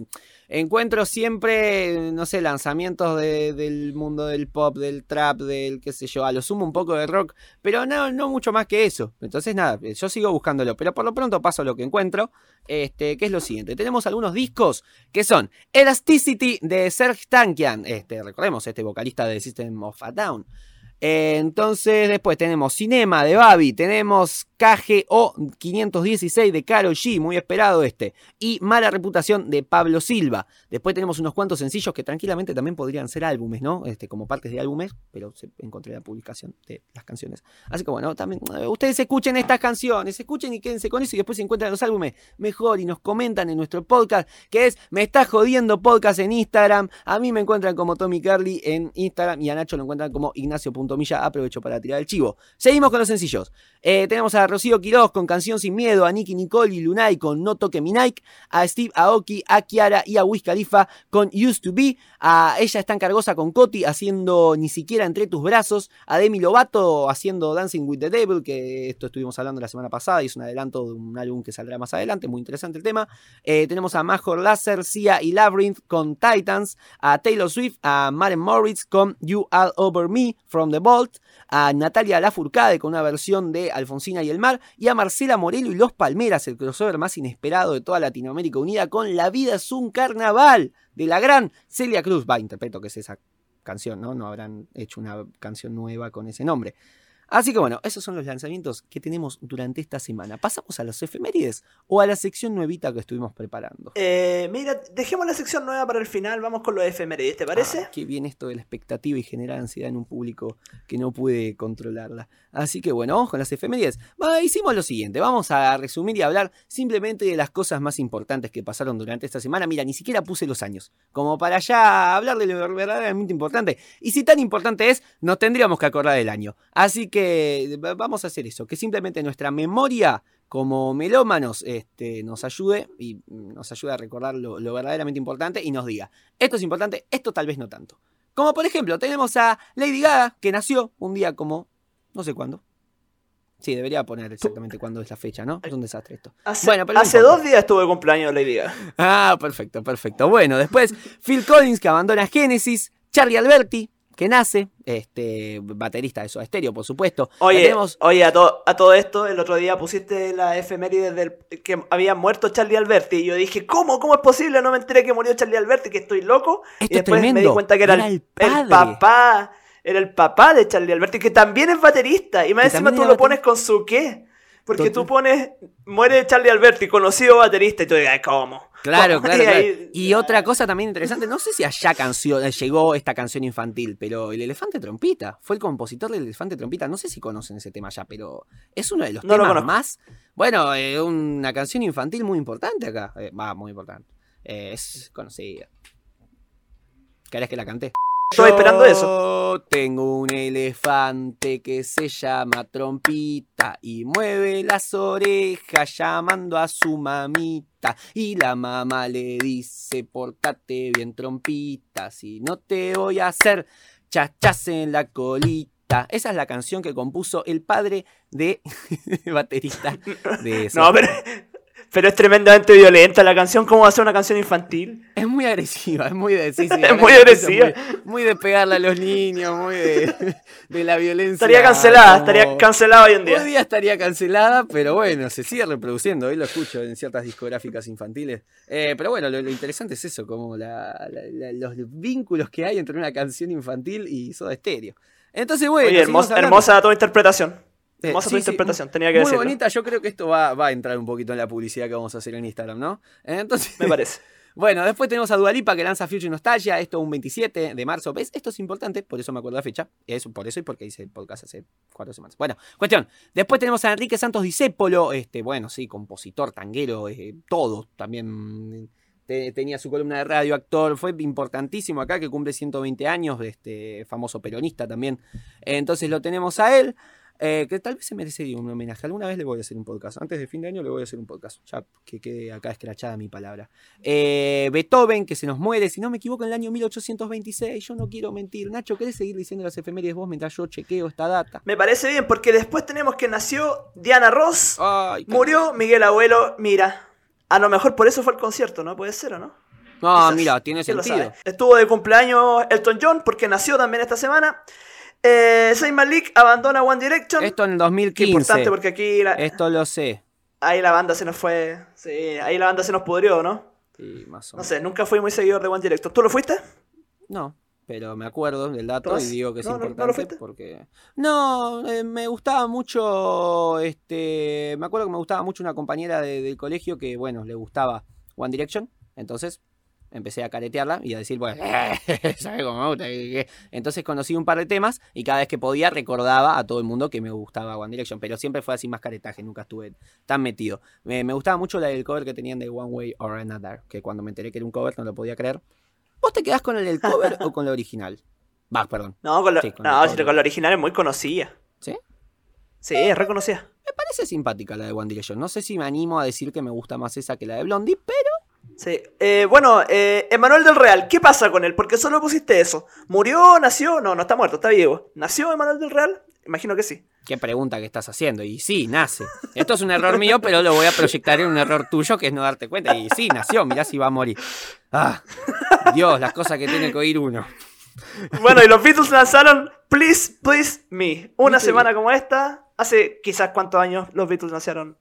encuentro siempre, no sé, lanzamientos de- del mundo del pop, del trap, del qué sé yo, a lo sumo un poco de rock, pero no, no mucho más que eso. Entonces, nada, yo sigo buscándolo, pero por lo pronto paso lo que encuentro, este, que es lo siguiente. Tenemos algunos discos que son Elasticity de Serge Tankian, este, recordemos, este vocalista de System of a Down. Entonces, después tenemos Cinema de Babi, tenemos KGO 516 de Karol G, muy esperado este, y Mala Reputación de Pablo Silva. Después tenemos unos cuantos sencillos que tranquilamente también podrían ser álbumes, ¿no? Este, como partes de álbumes, pero se, encontré la publicación de las canciones. Así que bueno, también eh, ustedes escuchen estas canciones, escuchen y quédense con eso y después si encuentran los álbumes mejor y nos comentan en nuestro podcast, que es Me está jodiendo podcast en Instagram. A mí me encuentran como Tommy Carly en Instagram y a Nacho lo encuentran como Ignacio.milla. Aprovecho para tirar el chivo. Seguimos con los sencillos. Eh, tenemos a Rocío Quiroz con Canción Sin Miedo, a Nicky Nicole y Lunay con No Toque Mi Nike, a Steve Aoki, a Kiara y a Wiz Khalifa con Used to Be, a Ella está Cargosa con Coti haciendo Ni siquiera entre tus brazos, a Demi Lovato haciendo Dancing with the Devil, que esto estuvimos hablando la semana pasada y es un adelanto de un álbum que saldrá más adelante, muy interesante el tema. Eh, tenemos a Major Lazer, Sia y Labyrinth con Titans, a Taylor Swift, a Maren Moritz con You All Over Me from the Vault, a Natalia Lafourcade con una versión de Alfonsina y el Mar, y a Marcela Morelo y Los Palmeras, el crossover más inesperado de toda Latinoamérica Unida con La vida es un carnaval de la gran Celia Cruz. Va, interpreto que es esa canción, ¿no? No habrán hecho una canción nueva con ese nombre. Así que bueno, esos son los lanzamientos que tenemos durante esta semana. ¿Pasamos a los efemérides o a la sección nuevita que estuvimos preparando? Eh, mira, dejemos la sección nueva para el final, vamos con los efemérides, ¿te parece? Ah, qué bien esto de la expectativa y generar ansiedad en un público que no puede controlarla. Así que bueno, vamos con las efemérides. Hicimos lo siguiente, vamos a resumir y hablar simplemente de las cosas más importantes que pasaron durante esta semana. Mira, ni siquiera puse los años, como para ya hablar de lo verdaderamente importante. Y si tan importante es, nos tendríamos que acordar del año. Así que va- vamos a hacer eso, que simplemente nuestra memoria como melómanos este, nos ayude y nos ayude a recordar lo, lo verdaderamente importante y nos diga, esto es importante, esto tal vez no tanto. Como por ejemplo, tenemos a Lady Gaga, que nació un día como, no sé cuándo. Sí, debería poner exactamente cuándo es la fecha, ¿no? Es un desastre esto. Hace, Bueno, pero hace dos días estuve de cumpleaños Lady Gaga. Ah, perfecto, perfecto. Bueno, después Phil Collins, que abandona Genesis, Charlie Alberti, que nace, este, baterista de Soda Stereo, por supuesto. Oye, Tenemos- oye a, to- a todo esto, el otro día pusiste la efeméride del que había muerto Charlie Alberti. Y yo dije, ¿cómo? ¿Cómo es posible? No me enteré que murió Charlie Alberti, que estoy loco. Esto y es después me di cuenta que era, Era el, papá. Era el papá de Charlie Alberti, que también es baterista. Y más Que encima tú lo pones con su qué. Porque Total. tú pones, muere Charlie Alberti, conocido baterista, y tú digas, ¿cómo? Claro, claro, Y claro. Y otra cosa también interesante, no sé si allá canción, llegó esta canción infantil, pero el elefante trompita, fue el compositor del elefante trompita, no sé si conocen ese tema ya, pero es uno de los No temas más, bueno, eh, una canción infantil muy importante acá, Eh, va, muy importante, Eh, es conocida. ¿Querés que la cante? Estoy esperando eso. Yo tengo un elefante que se llama Trompita y mueve las orejas llamando a su mamita. Y la mamá le dice, portate bien Trompita, si no te voy a hacer chachas en la colita. Esa es la canción que compuso el padre de *laughs* baterista de *laughs* eso. No, pero, pero es tremendamente violenta la canción. ¿Cómo va a ser una canción infantil? Es muy agresiva, es muy de, sí, sí, Es muy agresiva. Muy, muy de pegarle a los niños, muy de, de la violencia. Estaría cancelada, como- estaría cancelada hoy en Hoy día. día estaría cancelada, pero bueno, se sigue reproduciendo. Hoy lo escucho en ciertas discográficas infantiles. Eh, pero bueno, lo, lo interesante es eso, como la- la- la- los vínculos que hay entre una canción infantil y Soda Stereo. Entonces, bueno, Oye, hermosa, hermosa tu interpretación. Eh, Hermosa sí, tu sí, interpretación, tenía que Muy decirlo. bonita, yo creo que esto va, va a entrar un poquito en la publicidad que vamos a hacer en Instagram, ¿no? Entonces, Me parece. *laughs* Bueno, después tenemos a Dualipa que lanza Future Nostalgia, esto un 27 de marzo. ¿Ves? Esto es importante, por eso me acuerdo la fecha. Es por eso y porque hice el podcast hace cuatro semanas. Bueno, cuestión. Después tenemos a Enrique Santos Discépolo, este, bueno, sí, compositor, tanguero, eh, todo. También te- tenía su columna de radio, actor, fue importantísimo acá, que cumple 120 años, este famoso peronista también. Entonces lo tenemos a él. Eh, que tal vez se merecería un homenaje. Alguna vez le voy a hacer un podcast. Antes de fin de año le voy a hacer un podcast. Ya que quede acá escrachada mi palabra. Eh, Beethoven, que se nos muere, si no me equivoco, en el año 1826. Yo no quiero mentir. Nacho, ¿querés seguir diciendo las efemérides vos mientras yo chequeo esta data? Me parece bien, porque después tenemos que nació Diana Ross, Ay, murió Miguel Abuelo, mira. A lo mejor por eso fue el concierto, ¿no? Puede ser, ¿o no? No, Quizás. mira, tiene ¿Quién lo sentido. sabe? Estuvo de cumpleaños Elton John, porque nació también esta semana. Eh, Zayn Malik abandona One Direction. Esto en el Qué 2015. importante, porque aquí la, Esto lo sé. ahí la banda se nos fue. Sí, ahí la banda se nos pudrió, ¿no? Sí, más o No menos. sé, nunca fui muy seguidor de One Direction. ¿Tú lo fuiste? No, pero me acuerdo del dato ¿No y digo que es ¿No, no- no lo importante fuiste? porque... No, eh, me gustaba mucho, este, me acuerdo que me gustaba mucho una compañera de- del colegio que, bueno, le gustaba One Direction, entonces empecé a caretearla y a decir, bueno, *laughs* ¿sabes cómo me gusta? Entonces conocí un par de temas y cada vez que podía recordaba a todo el mundo que me gustaba One Direction, pero siempre fue así más caretaje, nunca estuve tan metido. Me, me gustaba mucho la del cover que tenían de One Way or Another, que cuando me enteré que era un cover no lo podía creer. ¿Vos te quedás con el del cover o con la original? Va, perdón. No, con lo, Sí, con no, el con la original es muy conocida. ¿Sí? Sí, es reconocida. Me parece simpática la de One Direction. No sé si me animo a decir que me gusta más esa que la de Blondie, pero Sí. Eh, bueno, eh, Emanuel del Real, ¿qué pasa con él? Porque solo pusiste eso. ¿Murió? ¿Nació? No, no está muerto, está vivo. ¿Nació Emanuel del Real? Imagino que sí. qué pregunta que estás haciendo. Y sí, nace. Esto es un error mío, pero lo voy a proyectar en un error tuyo que es no darte cuenta. Y sí, nació, mirá si va a morir. Ah, Dios, las cosas que tiene que oír uno. Bueno, y los Beatles lanzaron Please, Please Me. Una semana como esta, hace quizás cuántos años los Beatles lanzaron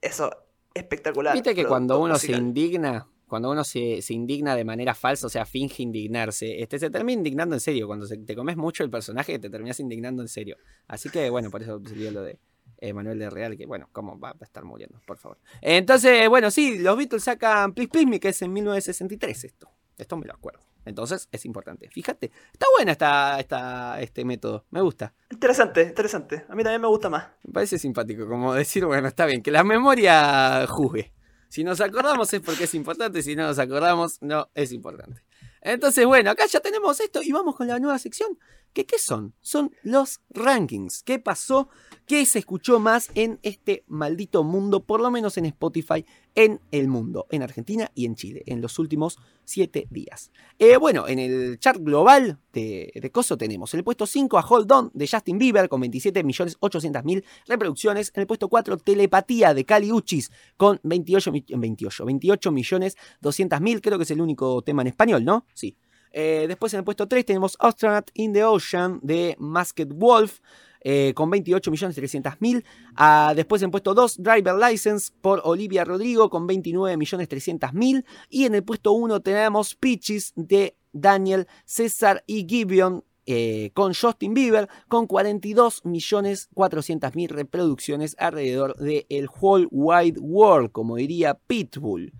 eso espectacular. Viste que cuando uno se indigna, cuando uno se, se indigna de manera falsa, o sea, finge indignarse, este, se termina indignando en serio. Cuando se- te comes mucho el personaje, te terminas indignando en serio. Así que, bueno, por eso salió lo de eh, Manuel de Real, que, bueno, ¿cómo va a estar muriendo? Por favor. Entonces, bueno, sí, los Beatles sacan Please Please Me, que es en 1963 esto. Esto me lo acuerdo. Entonces, es importante. Fíjate, está buena esta, esta, este método. Me gusta. Interesante, interesante. A mí también me gusta más. Me parece simpático, como decir, bueno, está bien, que la memoria juzgue. Si nos acordamos es porque es importante, si no nos acordamos, no es importante. Entonces, bueno, acá ya tenemos esto y vamos con la nueva sección. ¿Qué, ¿Qué son? Son los rankings. ¿Qué pasó? ¿Qué se escuchó más en este maldito mundo? Por lo menos en Spotify, en el mundo, en Argentina y en Chile, en los últimos siete días. Eh, bueno, en el chart global de, de Coso tenemos en el puesto 5 a Hold On de Justin Bieber con 27.800.000 reproducciones. En el puesto 4 Telepatía de Cali Uchis con 28, mi- 28, 28 millones 200.000. Creo que es el único tema en español, ¿no? Sí. Eh, después en el puesto 3 tenemos Astronaut in the Ocean de Masked Wolf. eh, con 28.300.000. Ah, después en puesto 2, Driver License por Olivia Rodrigo con 29.300.000. Y en el puesto 1 tenemos Peaches de Daniel César y Gibeon eh, con Justin Bieber con 42.400.000 reproducciones alrededor del whole wide world, como diría Pitbull.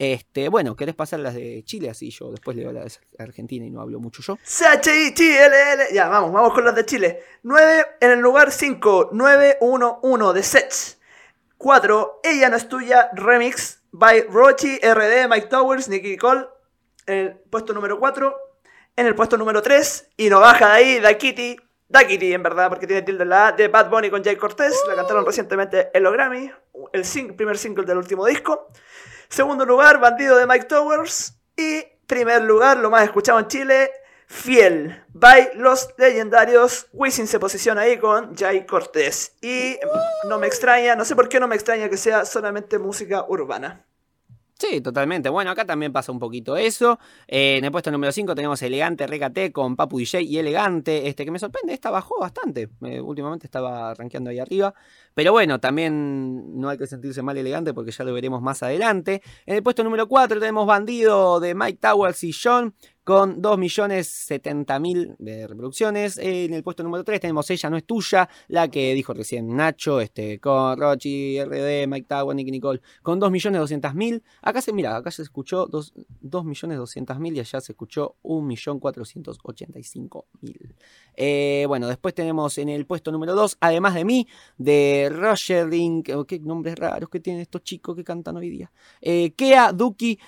Este, bueno, ¿querés pasar las de Chile? Así yo después leo las de Argentina y no hablo mucho yo. C-H-I-T-L-L. Ya, vamos, vamos con las de Chile. 9 en el lugar 5, 911 de Sets. 4, Ella no es tuya, remix by Rochi, RD, Mike Towers, Nicky Cole. En el puesto número 4. En el puesto número 3, y no baja de ahí, Da Kitty. Da Kitty, en verdad, porque tiene tilde la A, de Bad Bunny con Jay Cortez. La cantaron recientemente en los Grammy. El primer single del último disco. Segundo lugar, Bandido de Mike Towers. Y primer lugar, lo más escuchado en Chile, Fiel, by Los Legendarios. Wisin se posiciona ahí con Jay Cortés. Y no me extraña, no sé por qué no me extraña que sea solamente música urbana. Sí, totalmente. Bueno, acá también pasa un poquito eso. Eh, en el puesto número 5 tenemos Elegante Recate con Papu DJ y Elegante. Este que me sorprende, esta bajó bastante. Eh, últimamente estaba rankeando ahí arriba. Pero bueno, también no hay que sentirse mal elegante porque ya lo veremos más adelante. En el puesto número 4 tenemos Bandido de Mike Towers y John con 2.070.000 de reproducciones. En el puesto número 3 tenemos Ella no es tuya, la que dijo recién Nacho, este, con Rochi, RD, Mike Tower, Nicky Nicole, con 2.200.000. Acá se, mira, acá se escuchó 2.200.000 y allá se escuchó 1.485.000. Eh, bueno, después tenemos en el puesto número 2, además de mí, de Roger Link, oh, qué nombres raros que tienen estos chicos que cantan hoy día. Eh, Kea, Duki,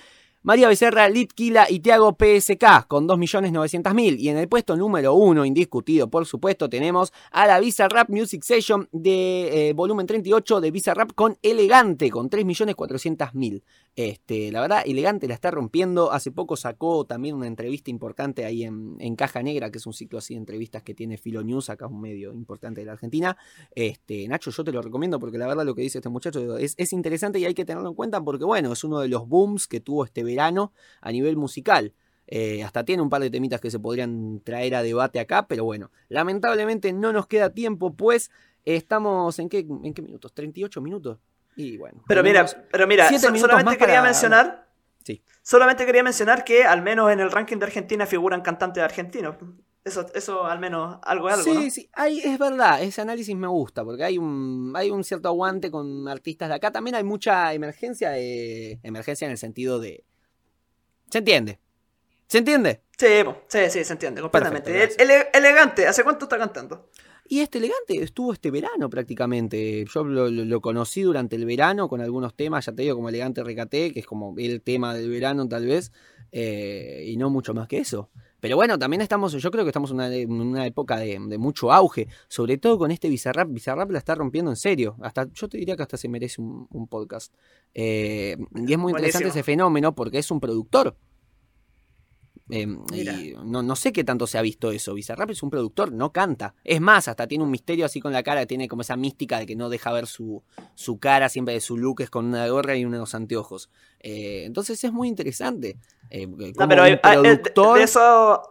María Becerra, Litkila y Tiago PSK con 2.900.000. Y en el puesto número 1, indiscutido por supuesto, tenemos a la Visa Rap Music Session de eh, volumen 38 de Visa Rap con Elegante con 3.400.000. Este, la verdad, Elegante la está rompiendo. Hace poco sacó también una entrevista importante ahí en, en Caja Negra, que es un ciclo así de entrevistas que tiene Filo News, acá un medio importante de la Argentina. Este, Nacho, yo te lo recomiendo porque la verdad lo que dice este muchacho es, es interesante y hay que tenerlo en cuenta porque, bueno, es uno de los booms que tuvo este verano a nivel musical. Eh, hasta tiene un par de temitas que se podrían traer a debate acá, pero bueno, lamentablemente no nos queda tiempo, pues estamos en qué, en qué minutos, 38 minutos. Y bueno. Pero mira, pero mira, so- solamente quería para- mencionar. Sí. Solamente quería mencionar que al menos en el ranking de Argentina figuran cantantes argentinos. Eso, eso al menos algo es algo, sí, ¿no? sí, hay- es verdad, ese análisis me gusta, porque hay un, hay un cierto aguante con artistas de acá. También hay mucha emergencia de. Emergencia en el sentido de. ¿Se entiende? ¿Se entiende? Sí, sí, sí, se entiende completamente. Ele- elegante, ¿hace cuánto está cantando? Y este elegante estuvo este verano prácticamente. Yo lo, lo- lo conocí durante el verano con algunos temas, ya te digo, como elegante recate, que es como el tema del verano tal vez, eh, y no mucho más que eso. Pero bueno, también estamos, yo creo que estamos en una, época de, de mucho auge, sobre todo con este Bizarrap. Bizarrap la está rompiendo en serio. Hasta, yo te diría que hasta se merece un, un podcast. Eh, y es muy interesante Buenísimo. ese fenómeno porque es un productor. Eh, y no, no sé qué tanto se ha visto eso. Bizarrap es un productor, no canta. Es más, hasta tiene un misterio así con la cara, tiene como esa mística de que no deja ver su, su cara, siempre de su look es con una gorra y unos anteojos. Eh, entonces es muy interesante. Eh, No, pero un hay- hay- de- productor- de, eso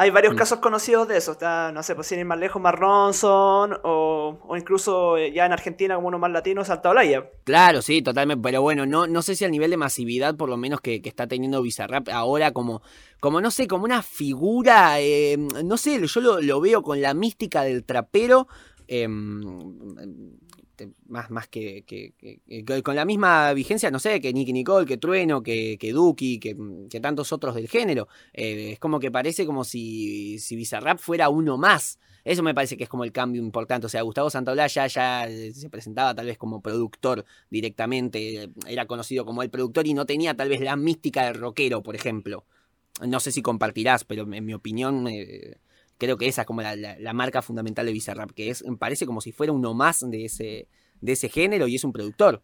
hay varios casos conocidos de eso. Está, no sé, pues sin ir más lejos, Mark Ronson, o, o incluso eh, ya en Argentina, como uno más latino, Salta Olaya. Claro, sí, totalmente. Pero bueno, no, no sé si al nivel de masividad, por lo menos que, que está teniendo Bizarrap ahora, como, como no sé, como una figura, eh, no sé, yo lo, lo veo con la mística del trapero. em, más, más que, que- que- con la misma vigencia, no sé, que Nicky Nicole, que Trueno, que, que Duki, que, tantos otros del género. Eh, es como que parece como si, si Bizarrap fuera uno más. Eso me parece que es como el cambio importante. O sea, Gustavo Santaolalla ya eh, se presentaba tal vez como productor directamente. Era conocido como el productor y no tenía tal vez la mística del rockero, por ejemplo. No sé si compartirás, pero en mi opinión eh, creo que esa es como la, la- la marca fundamental de Bizarrap, que es, parece como si fuera uno más de ese, de ese género y es un productor.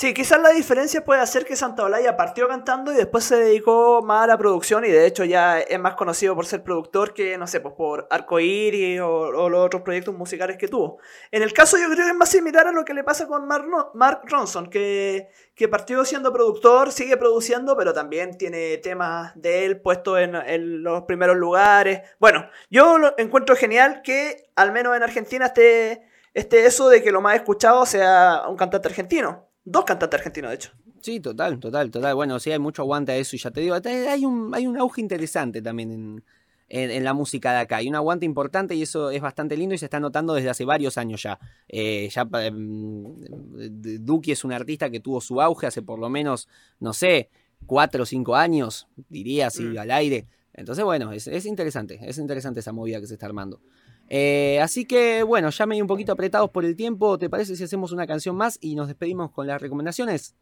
Sí, quizás la diferencia puede ser que Santa Olaya partió cantando y después se dedicó más a la producción y de hecho ya es más conocido por ser productor que, no sé, pues por Arcoíris o, o los otros proyectos musicales que tuvo. En el caso yo creo que es más similar a lo que le pasa con Mark, Ronson, que, partió siendo productor, sigue produciendo, pero también tiene temas de él puestos en, en los primeros lugares. Bueno, yo lo encuentro genial que al menos en Argentina esté, esté eso de que lo más escuchado sea un cantante argentino. Dos cantantes argentinos, de hecho. Sí, total, total, total. Bueno, sí, hay mucho aguante a eso y ya te digo, hay un, hay un auge interesante también en, en- en la música de acá. Hay un aguante importante y eso es bastante lindo y se está notando desde hace varios años ya. Eh, ya em, Duki es un artista que tuvo su auge hace por lo menos, no sé, cuatro o cinco años, diría así Mm. al aire. Entonces, bueno, es, es interesante, es interesante esa movida que se está armando. Eh, así que bueno, ya medio un poquito apretados por el tiempo, ¿te parece si hacemos una canción más y nos despedimos con las recomendaciones?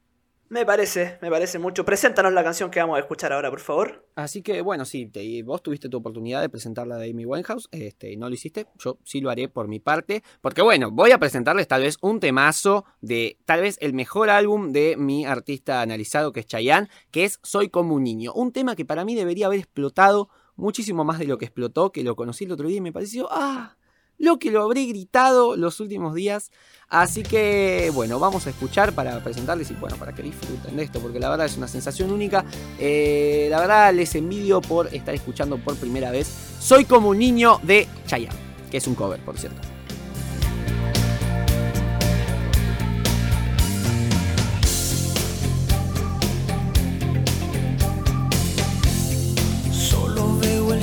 Me parece, me parece mucho. Preséntanos la canción que vamos a escuchar ahora, por favor. Así que bueno, sí, te- vos tuviste tu oportunidad de presentar la de Amy Winehouse, este, no lo hiciste, yo sí lo haré por mi parte, porque bueno, voy a presentarles tal vez un temazo de tal vez el mejor álbum de mi artista analizado que es Chayanne, que es Soy como un niño, un tema que para mí debería haber explotado muchísimo más de lo que explotó, que lo conocí el otro día y me pareció, ah, lo que lo habré gritado los últimos días. Así que, bueno, vamos a escuchar para presentarles y, bueno, para que disfruten de esto, porque la verdad es una sensación única. Eh, la verdad les envidio por estar escuchando por primera vez Soy como un niño de Chayanne, que es un cover, por cierto.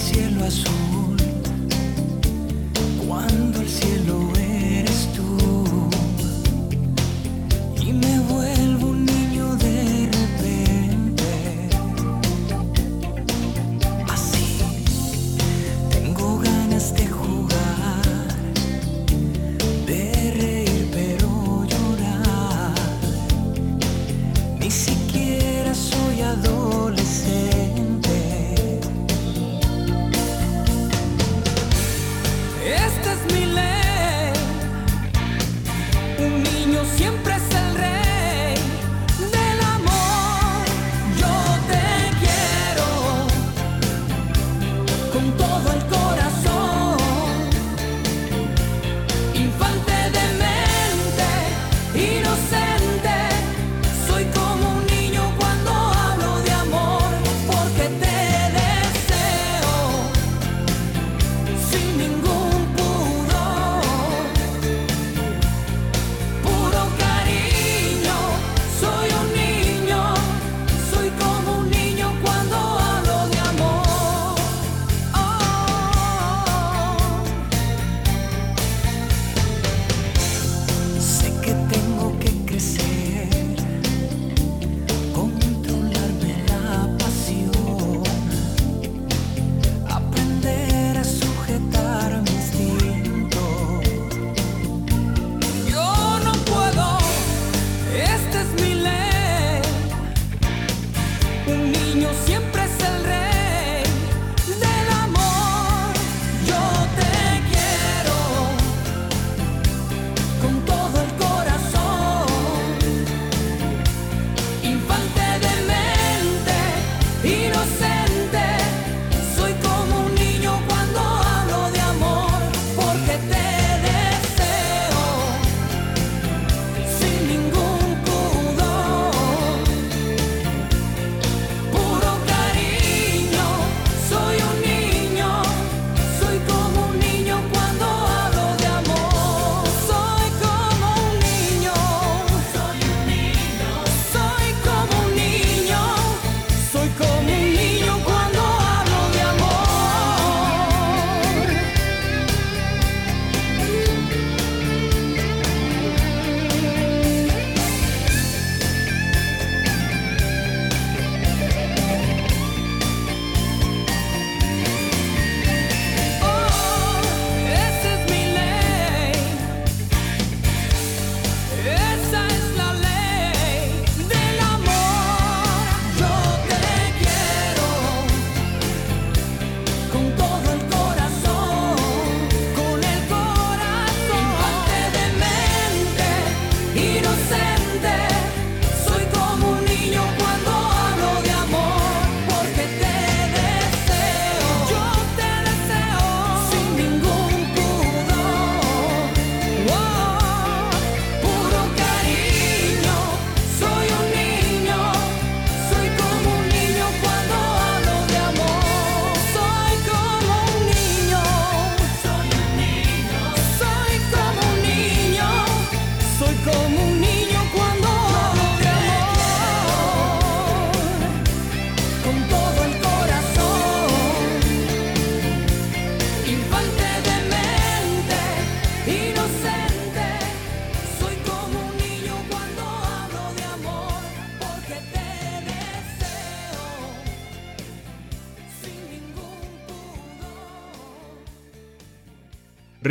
cielo azul, cuando el cielo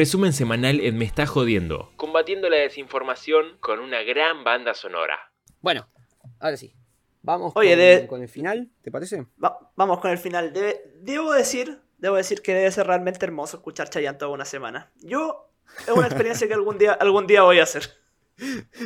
Resumen semanal en Me está jodiendo. Combatiendo la desinformación con una gran banda sonora. Bueno, ahora sí. Vamos Oye, con, de- con el final, ¿te parece? Va- vamos con el final. Debe- debo decir, debo decir que debe ser realmente hermoso escuchar Chayanne toda una semana. Yo es una experiencia que algún día, algún día voy a hacer.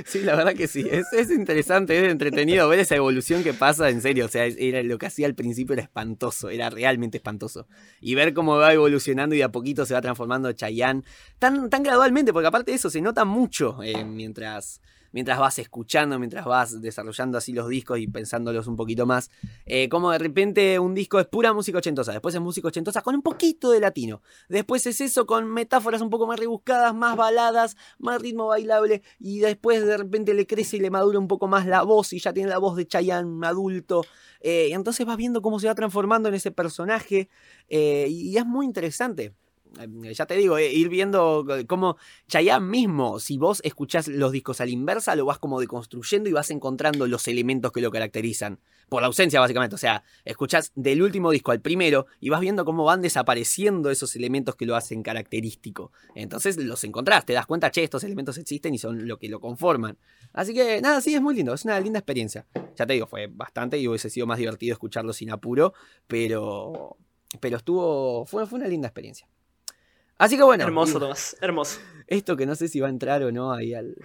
Sí, la verdad que sí. Es, es interesante, es entretenido ver esa evolución que pasa, en serio. O sea, era lo que hacía al principio era espantoso, era realmente espantoso. Y ver cómo va evolucionando y de a poquito se va transformando Chayanne tan, tan gradualmente, porque aparte de eso se nota mucho eh, mientras, mientras vas escuchando, mientras vas desarrollando así los discos y pensándolos un poquito más. Eh, como de repente un disco es pura música ochentosa, después es música ochentosa con un poquito de latino. Después es eso con metáforas un poco más rebuscadas, más baladas, más ritmo bailable. Y después de repente le crece y le madura un poco más la voz y ya tiene la voz de Chayanne adulto. Eh, y entonces vas viendo cómo se va transformando en ese personaje. eh, y, y es muy interesante. Eh, Ya te digo, eh, ir viendo cómo Chayanne mismo, si vos escuchás los discos a la inversa, lo vas como deconstruyendo y vas encontrando los elementos que lo caracterizan. Por la ausencia, básicamente. O sea, escuchás del último disco al primero y vas viendo cómo van desapareciendo esos elementos que lo hacen característico. Entonces los encontrás, te das cuenta, che, estos elementos existen y son lo que lo conforman. Así que nada, sí, es muy lindo, es una linda experiencia. Ya te digo, fue bastante y hubiese sido más divertido escucharlo sin apuro, pero, pero estuvo, fue, fue una linda experiencia. Así que bueno, hermoso, Tomás, hermoso. esto que no sé si va a entrar o no ahí al,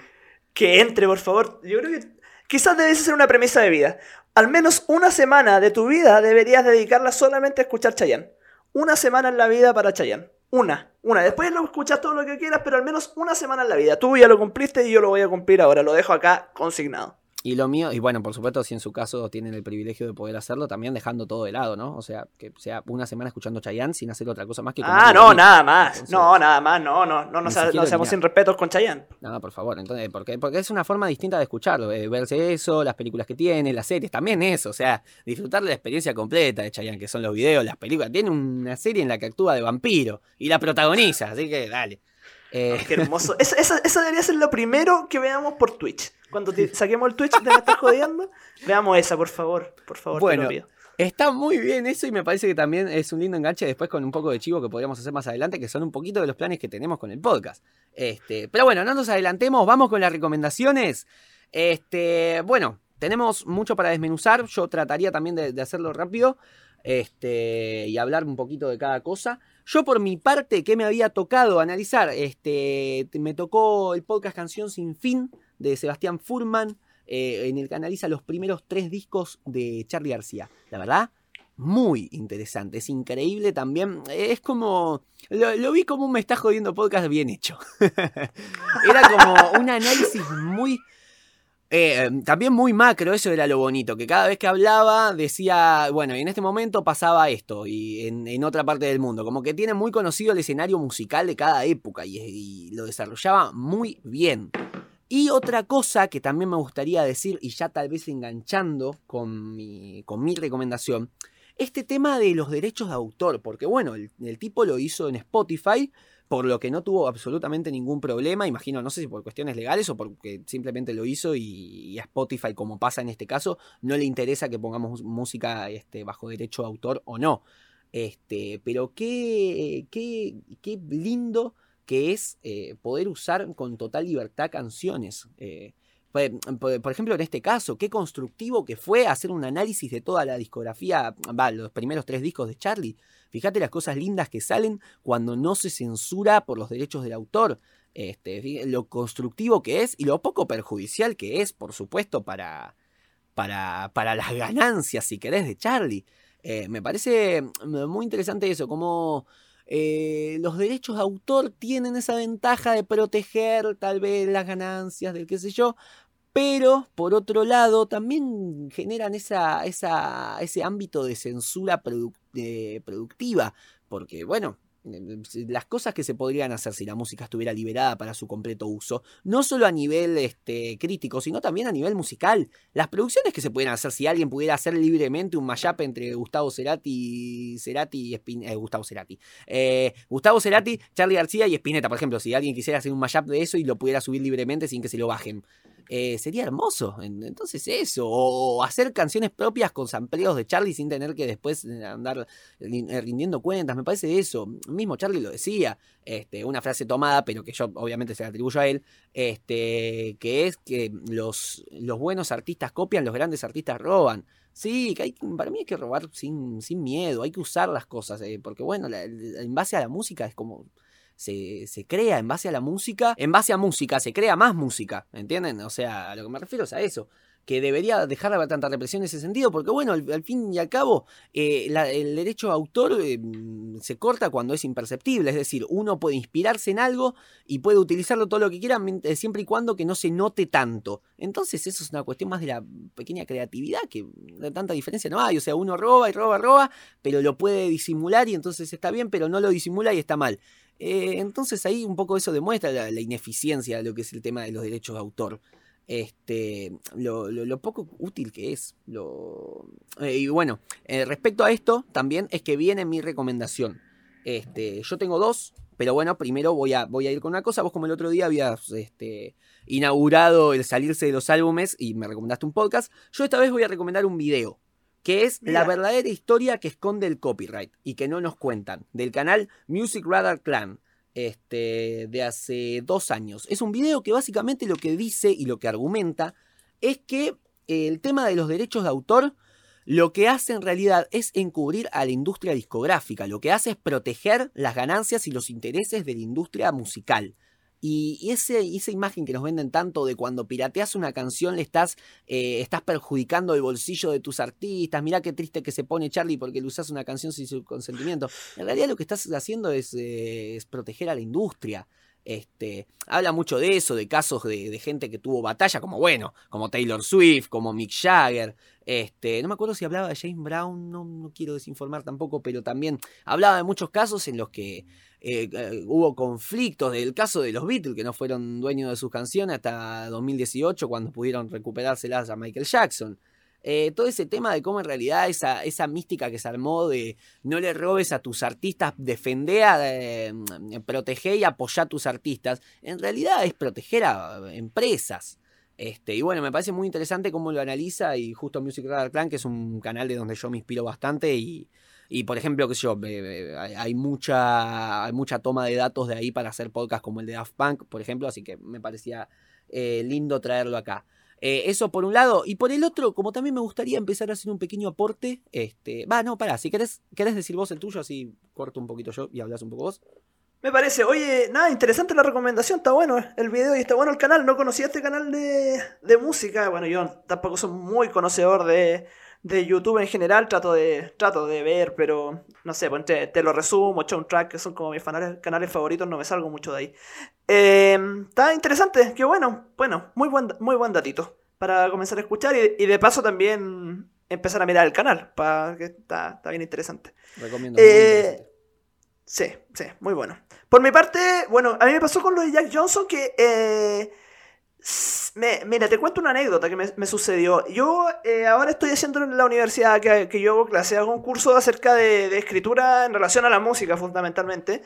que entre, por favor. Yo creo que quizás debe ser una premisa de vida. Al menos una semana de tu vida deberías dedicarla solamente a escuchar Chayanne. Una semana en la vida para Chayanne. Una, una. Después lo escuchas todo lo que quieras, pero al menos una semana en la vida. Tú ya lo cumpliste y yo lo voy a cumplir ahora. Lo dejo acá consignado. Y lo mío, y bueno, por supuesto, si en su caso tienen el privilegio de poder hacerlo, también dejando todo de lado, ¿no? O sea, que sea una semana escuchando Chayanne sin hacer otra cosa más que... Ah, no, nada más. Entonces- No, nada más. No, no, no, no, sea- no seamos sin respetos con Chayanne. No, por favor, entonces, porque, porque es una forma distinta de escucharlo, eh, verse eso, las películas que tiene, las series, también eso, o sea, disfrutar de la experiencia completa de Chayanne, que son los videos, las películas. Tiene una serie en la que actúa de vampiro y la protagoniza, así que dale. Eh, Qué hermoso. Esa debería ser lo primero que veamos por Twitch. Cuando te- *laughs* saquemos el Twitch de me estás jodiendo, veamos esa, por favor. Por favor, te Bueno, lo pido. Está muy bien eso y me parece que también es un lindo enganche después con un poco de chivo que podríamos hacer más adelante, que son un poquito de los planes que tenemos con el podcast. Este, pero bueno, no nos adelantemos, vamos con las recomendaciones. Este, bueno, tenemos mucho para desmenuzar, yo trataría también de, de hacerlo rápido este, y hablar un poquito de cada cosa. Yo por mi parte, que me había tocado analizar? Este, me tocó el podcast Canción Sin Fin de Sebastián Furman, eh, en el que analiza los primeros tres discos de Charlie García. La verdad, muy interesante, es increíble también. Es como. Lo, lo vi como un me está jodiendo podcast bien hecho. *laughs* era como un análisis muy. Eh, también muy macro, eso era lo bonito, que cada vez que hablaba decía, bueno, y en este momento pasaba esto, y en, otra parte del mundo, como que tiene muy conocido el escenario musical de cada época, y, lo desarrollaba muy bien. Y otra cosa que también me gustaría decir, y ya tal vez enganchando con mi, con mi recomendación, este tema de los derechos de autor, porque bueno, el tipo lo hizo en Spotify, por lo que no tuvo absolutamente ningún problema, imagino, no sé si por cuestiones legales o porque simplemente lo hizo y, a Spotify, como pasa en este caso, no le interesa que pongamos música este, bajo derecho de autor o no. Este, pero qué, qué, qué lindo que es eh, poder usar con total libertad canciones. Eh, por, ejemplo, en este caso, qué constructivo que fue hacer un análisis de toda la discografía, va, los primeros tres discos de Charlie. Fíjate las cosas lindas que salen cuando no se censura por los derechos del autor. Este, lo constructivo que es y lo poco perjudicial que es, por supuesto, para, para, para las ganancias, si querés, de Charlie. Eh, me parece mm, muy interesante eso, como eh, los derechos de autor tienen esa ventaja de proteger tal vez las ganancias del qué sé yo, pero por otro lado también generan ese ámbito de censura produc- productiva, porque bueno, eh, las cosas que se podrían hacer si la música estuviera liberada para su completo uso, no solo a nivel este, crítico, sino también a nivel musical. Las producciones que se pudieran hacer si alguien pudiera hacer libremente un mashup entre Gustavo Cerati, y eh, Gustavo Cerati. Eh, Gustavo Cerati, Charlie García y Spinetta, por ejemplo, si alguien quisiera hacer un mashup de eso y lo pudiera subir libremente sin que se lo bajen. Eh, sería hermoso. En- Entonces eso, o hacer canciones propias con sampleos de Charlie sin tener que después eh, andar eh, rindiendo cuentas, me parece eso. Mismo Charlie lo decía, este, una frase tomada, pero que yo obviamente se la atribuyo a él, este, que es que los, los buenos artistas copian, los grandes artistas roban. Sí, que hay, para mí hay que robar sin, sin miedo, hay que usar las cosas, eh, porque bueno, la- en base a la música es como se, crea en base a la música, en base a música se crea más música, ¿entienden? O sea, a lo que me refiero es a eso, que debería dejar de haber tanta represión en ese sentido, porque bueno, al, fin y al cabo, eh, el derecho de autor eh, se corta cuando es imperceptible, es decir, uno puede inspirarse en algo y puede utilizarlo todo lo que quiera, eh, siempre y cuando que no se note tanto. Entonces eso es una cuestión más de la pequeña creatividad, que de tanta diferencia no hay, o sea, uno roba y roba, roba, pero lo puede disimular y entonces está bien, pero no lo disimula y está mal. Eh, entonces ahí un poco eso demuestra la, ineficiencia de lo que es el tema de los derechos de autor. Este, lo poco útil que es. Lo, eh, y bueno, eh, respecto a esto, también es que viene mi recomendación. Este, yo tengo dos, pero bueno, primero voy a, voy a ir con una cosa. Vos como el otro día habías este, inaugurado el salirse de los álbumes y me recomendaste un podcast, yo esta vez voy a recomendar un video que es la verdadera historia que esconde el copyright y que no nos cuentan, del canal Music Radar Clan, este, de hace dos años. Es un video que básicamente lo que dice y lo que argumenta es que el tema de los derechos de autor lo que hace en realidad es encubrir a la industria discográfica, lo que hace es proteger las ganancias y los intereses de la industria musical. Y, esa imagen que nos venden tanto de cuando pirateas una canción le estás, eh, estás perjudicando el bolsillo de tus artistas, mirá qué triste que se pone Charlie porque le usas una canción sin su consentimiento. En realidad lo que estás haciendo es, eh, es proteger a la industria. Este, habla mucho de eso, de casos de, de gente que tuvo batalla, como bueno, como Taylor Swift, como Mick Jagger. Este, no me acuerdo si hablaba de James Brown, no, no quiero desinformar tampoco, pero también hablaba de muchos casos en los que eh, eh, hubo conflictos, del caso de los Beatles, que no fueron dueños de sus canciones hasta 2018, cuando pudieron recuperárselas a Michael Jackson. Eh, todo ese tema de cómo en realidad esa, esa mística que se armó de no le robes a tus artistas, defender, eh, proteger y apoyar a tus artistas, en realidad es proteger a empresas. Este, y bueno, me parece muy interesante cómo lo analiza y justo Music Radar Clan, que es un canal de donde yo me inspiro bastante y, y por ejemplo, qué sé yo, eh, hay, mucha, hay mucha toma de datos de ahí para hacer podcasts como el de Daft Punk, por ejemplo, así que me parecía eh, lindo traerlo acá. Eh, eso por un lado. Y por el otro, como también me gustaría empezar a hacer un pequeño aporte. Este. Va, no, pará. Si querés, querés decir vos el tuyo, así corto un poquito yo y hablas un poco vos. Me parece, oye, nada, interesante la recomendación, está bueno el video y está bueno el canal. No conocía este canal de, de música. Bueno, yo tampoco soy muy conocedor de, de YouTube en general, trato de, trato de ver, pero no sé, pues te, te lo resumo, un Track, que son como mis canales favoritos, no me salgo mucho de ahí. Eh, está interesante, qué bueno, bueno, muy buen, muy buen datito para comenzar a escuchar y, y de paso también empezar a mirar el canal, para que está, está bien interesante. Recomiendo. Eh. Sí, sí, muy bueno. Por mi parte, bueno, a mí me pasó con lo de Jack Johnson que... eh, mira, te cuento una anécdota que me, sucedió. Yo eh, ahora estoy haciendo en la universidad que, que yo hago clase, hago un curso acerca de, de escritura en relación a la música fundamentalmente.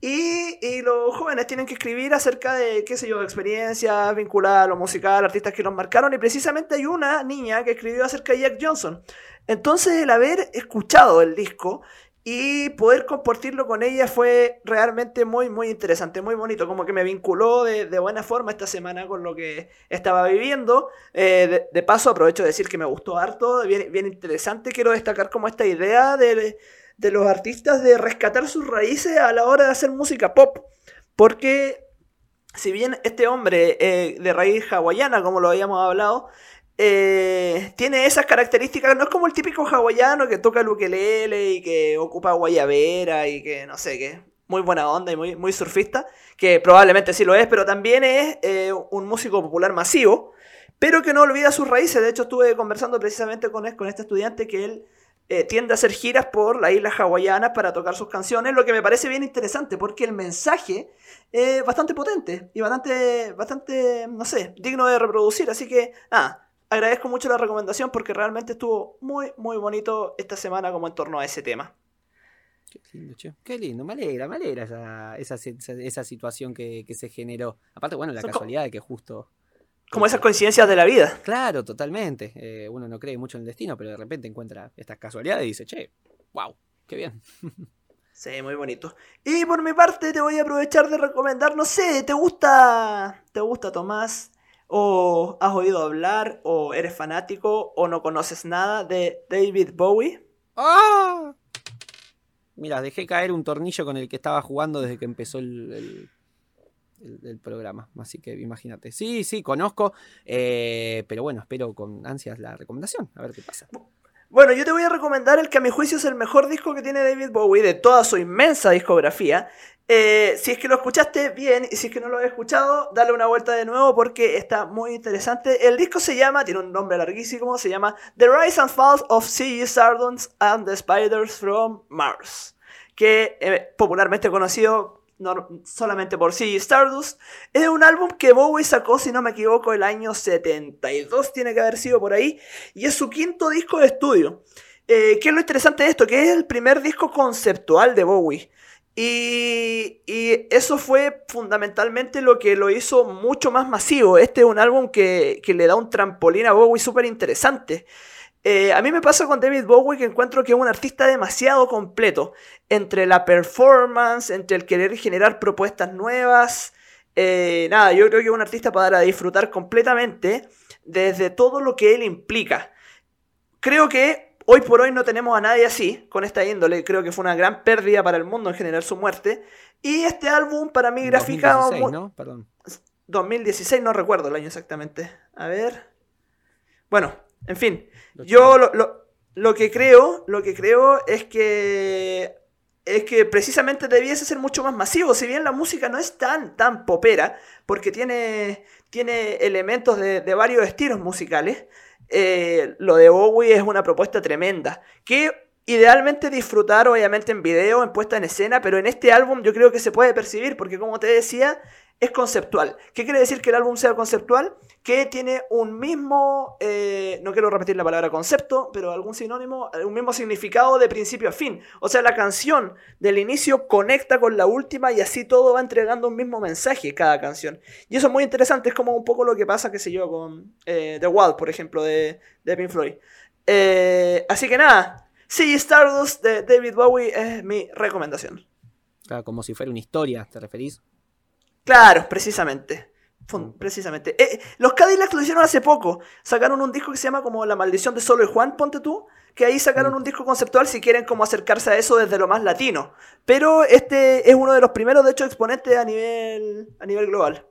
Y, y los jóvenes tienen que escribir acerca de, qué sé yo, experiencias vinculadas a lo musical, artistas que los marcaron. Y precisamente hay una niña que escribió acerca de Jack Johnson. Entonces el haber escuchado el disco y poder compartirlo con ella fue realmente muy, muy interesante, muy bonito. Como que me vinculó de, de buena forma esta semana con lo que estaba viviendo. Eh, de, paso, aprovecho de decir que me gustó harto, bien, bien interesante. Quiero destacar como esta idea de, de los artistas de rescatar sus raíces a la hora de hacer música pop. Porque si bien este hombre eh, de raíz hawaiana, como lo habíamos hablado, eh, tiene esas características, no es como el típico hawaiano que toca el ukelele y que ocupa guayabera y que no sé, es muy buena onda y muy, muy surfista, que probablemente sí lo es, pero también es eh, un músico popular masivo, pero que no olvida sus raíces. De hecho, estuve conversando precisamente con, con este estudiante que él eh, tiende a hacer giras por las islas hawaianas para tocar sus canciones, lo que me parece bien interesante, porque el mensaje es bastante potente y bastante, bastante, no sé, digno de reproducir. Así que, ah, agradezco mucho la recomendación porque realmente estuvo muy, muy bonito esta semana como en torno a ese tema. Qué lindo, che. Qué lindo, me alegra, me alegra esa, esa, esa- situación que, que se generó. Aparte, bueno, la Son casualidad de que justo. Como esas coincidencias de la vida. Claro, totalmente. Eh, uno no cree mucho en el destino, pero de repente encuentra estas casualidades y dice, che, wow, qué bien. *laughs* Sí, muy bonito. Y por mi parte te voy a aprovechar de recomendar, no sé, ¿te gusta, te gusta Tomás? ¿O has oído hablar? ¿O eres fanático? ¿O no conoces nada de David Bowie? ¡Ah! Mira, dejé caer un tornillo con el que estaba jugando desde que empezó el, el- el- el programa. Así que imagínate. Sí, sí, conozco. eh, pero bueno, espero con ansias la recomendación. A ver qué pasa. Bueno, yo te voy a recomendar el que a mi juicio es el mejor disco que tiene David Bowie de toda su inmensa discografía. Eh, si es que lo escuchaste bien y si es que no lo has escuchado, dale una vuelta de nuevo porque está muy interesante. El disco se llama, tiene un nombre larguísimo, se llama The Rise and Fall of C.G. Stardust and the Spiders from Mars, que eh, popularmente conocido no- solamente por C.G. Stardust. Es un álbum que Bowie sacó, si no me equivoco, el año 72, tiene que haber sido por ahí y es su quinto disco de estudio. Eh, ¿Qué es lo interesante de esto? Que es el primer disco conceptual de Bowie. Y, eso fue fundamentalmente lo que lo hizo mucho más masivo. Este es un álbum que, que le da un trampolín a Bowie súper interesante. Eh, a mí me pasa con David Bowie que encuentro que es un artista demasiado completo. Entre la performance, entre el querer generar propuestas nuevas. Eh, nada, yo creo que es un artista para disfrutar completamente desde todo lo que él implica. Creo que hoy por hoy no tenemos a nadie así, con esta índole. Creo que fue una gran pérdida para el mundo en general su muerte. Y este álbum para mí grafica... 2016, mu- ¿no? Perdón. 2016, no recuerdo el año exactamente. A ver. Bueno, en fin. Yo lo, lo- lo que creo, lo que creo es que es que precisamente debiese ser mucho más masivo. Si bien la música no es tan, tan popera, porque tiene, tiene elementos de, de varios estilos musicales, eh, lo de Bowie es una propuesta tremenda. Que idealmente disfrutar, obviamente, en video, en puesta en escena, pero en este álbum yo creo que se puede percibir, porque como te decía, es conceptual. ¿Qué quiere decir que el álbum sea conceptual? Que tiene un mismo, eh, no quiero repetir la palabra concepto, pero algún sinónimo, un mismo significado de principio a fin. O sea, la canción del inicio conecta con la última y así todo va entregando un mismo mensaje cada canción. Y eso es muy interesante, es como un poco lo que pasa, qué sé yo, con eh, The Wall, por ejemplo, de, de Pink Floyd. Eh, así que nada, sí, Stardust de David Bowie es mi recomendación. Como si fuera una historia, ¿te referís? Claro, precisamente. Fun- Precisamente. Eh, los Cadillacs lo hicieron hace poco. Sacaron un disco que se llama como La maldición de Solo y Juan, ponte tú. Que ahí sacaron Mm. un disco conceptual si quieren como acercarse a eso desde lo más latino. Pero este es uno de los primeros, de hecho, exponentes a nivel, a nivel global.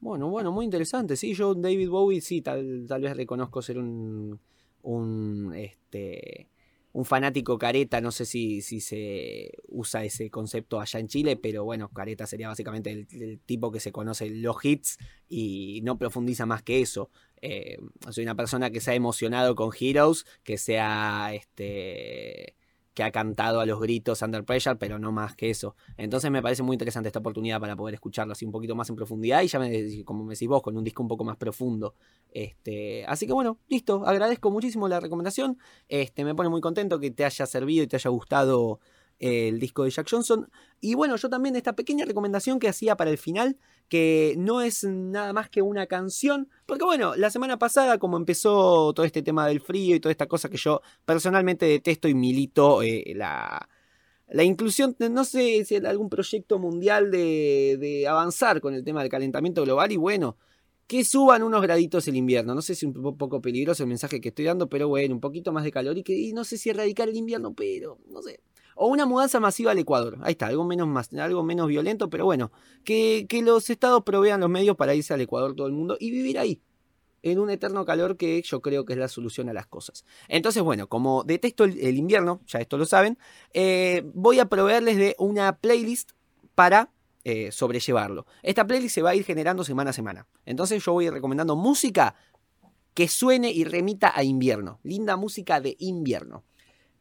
Bueno, bueno, muy interesante. Sí, yo David Bowie sí, tal, tal vez reconozco ser un, un, este, un fanático careta. No sé si, si se usa ese concepto allá en Chile, pero bueno, careta sería básicamente el, tipo que se conoce los hits y no profundiza más que eso. Eh, soy una persona que se ha emocionado con Heroes, que se ha, este, que ha cantado a los gritos Under Pressure, pero no más que eso. Entonces me parece muy interesante esta oportunidad para poder escucharlo así un poquito más en profundidad y ya me, como me decís vos, con un disco un poco más profundo. Este, así que bueno, listo, agradezco muchísimo la recomendación. Este, me pone muy contento que te haya servido y te haya gustado el disco de Jack Johnson. Y bueno, yo también esta pequeña recomendación que hacía para el final, que no es nada más que una canción, porque bueno, la semana pasada como empezó todo este tema del frío y toda esta cosa que yo personalmente detesto y milito eh, la, la inclusión, no sé si algún proyecto mundial de, de avanzar con el tema del calentamiento global y bueno, que suban unos graditos el invierno. No sé si es un po- poco peligroso el mensaje que estoy dando, pero bueno, un poquito más de calor y, que, no sé si erradicar el invierno, pero no sé. O una mudanza masiva al Ecuador. Ahí está, algo menos, más, algo menos violento, pero bueno, que, que los estados provean los medios para irse al Ecuador todo el mundo y vivir ahí. En un eterno calor que yo creo que es la solución a las cosas. Entonces, bueno, como detesto el, invierno, ya esto lo saben, eh, voy a proveerles de una playlist para eh, sobrellevarlo. Esta playlist se va a ir generando semana a semana. Entonces yo voy recomendando música que suene y remita a invierno. Linda música de invierno.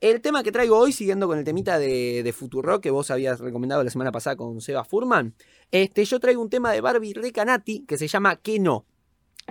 El tema que traigo hoy, siguiendo con el temita de, de Futuro que vos habías recomendado la semana pasada con Seba Furman, este, yo traigo un tema de Barbie Recanati que se llama Que no.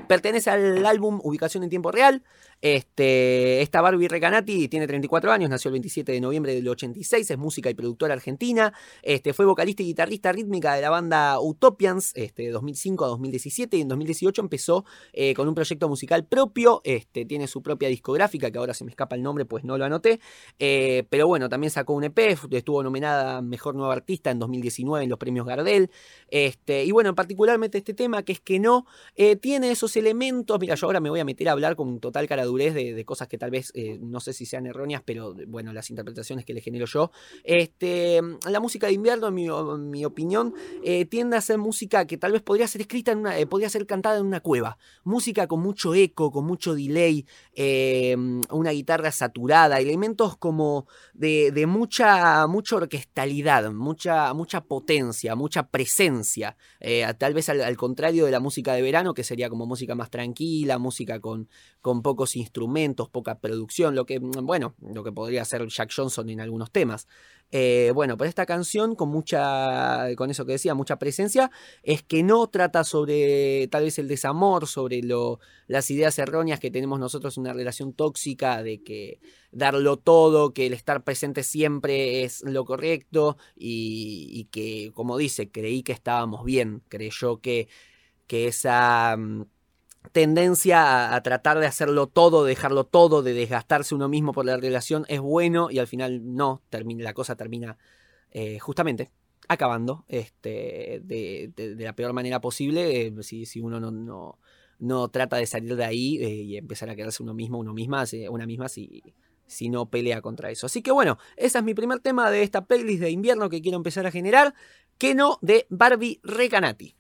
Pertenece al álbum Ubicación en Tiempo Real. Esta Barbie Recanati tiene 34 años, nació el 27 de noviembre del 86, es música y productora argentina. Este, fue vocalista y guitarrista rítmica de la banda Utopians este, de 2005 a 2017 y en 2018 empezó eh, con un proyecto musical propio. Este, tiene su propia discográfica, que ahora se me escapa el nombre, pues no lo anoté. Eh, pero bueno, también sacó un EP, estuvo nominada Mejor Nueva Artista en 2019 en los premios Gardel. Y bueno, particularmente este tema, que es que no, eh, tiene esos elementos. Mira, yo ahora me voy a meter a hablar con total caradurez de, de cosas que tal vez eh, no sé si sean erróneas, pero bueno, las interpretaciones que le genero yo. Este, la música de invierno, en mi, opinión, eh, tiende a ser música que tal vez podría ser escrita en una, eh, podría ser cantada en una cueva. Música con mucho eco, con mucho delay, una guitarra saturada, elementos como de, de mucha, mucha orquestalidad, mucha, mucha potencia, mucha presencia. Tal vez al, al contrario de la música de verano, que sería como música más tranquila, música con, con pocos instrumentos, poca producción, lo que, mm, bueno, lo que podría ser Jack Johnson en algunos temas. Eh, bueno, pero esta canción con mucha, con eso que decía, mucha presencia, es que no trata sobre tal vez el desamor, sobre lo, las ideas erróneas que tenemos nosotros en una relación tóxica, de que darlo todo, que el estar presente siempre es lo correcto y, y que, como dice, creí que estábamos bien, creyó que, que esa... tendencia a, tratar de hacerlo todo, de dejarlo todo, de desgastarse uno mismo por la relación es bueno y al final no, termina, la cosa termina eh, justamente acabando este, de, la peor manera posible eh, si, si uno no, no, trata de salir de ahí eh, y empezar a quedarse uno mismo, uno misma, una misma si, si no pelea contra eso. Así que bueno, ese es mi primer tema de esta playlist de invierno que quiero empezar a generar, que no de Barbie Recanati.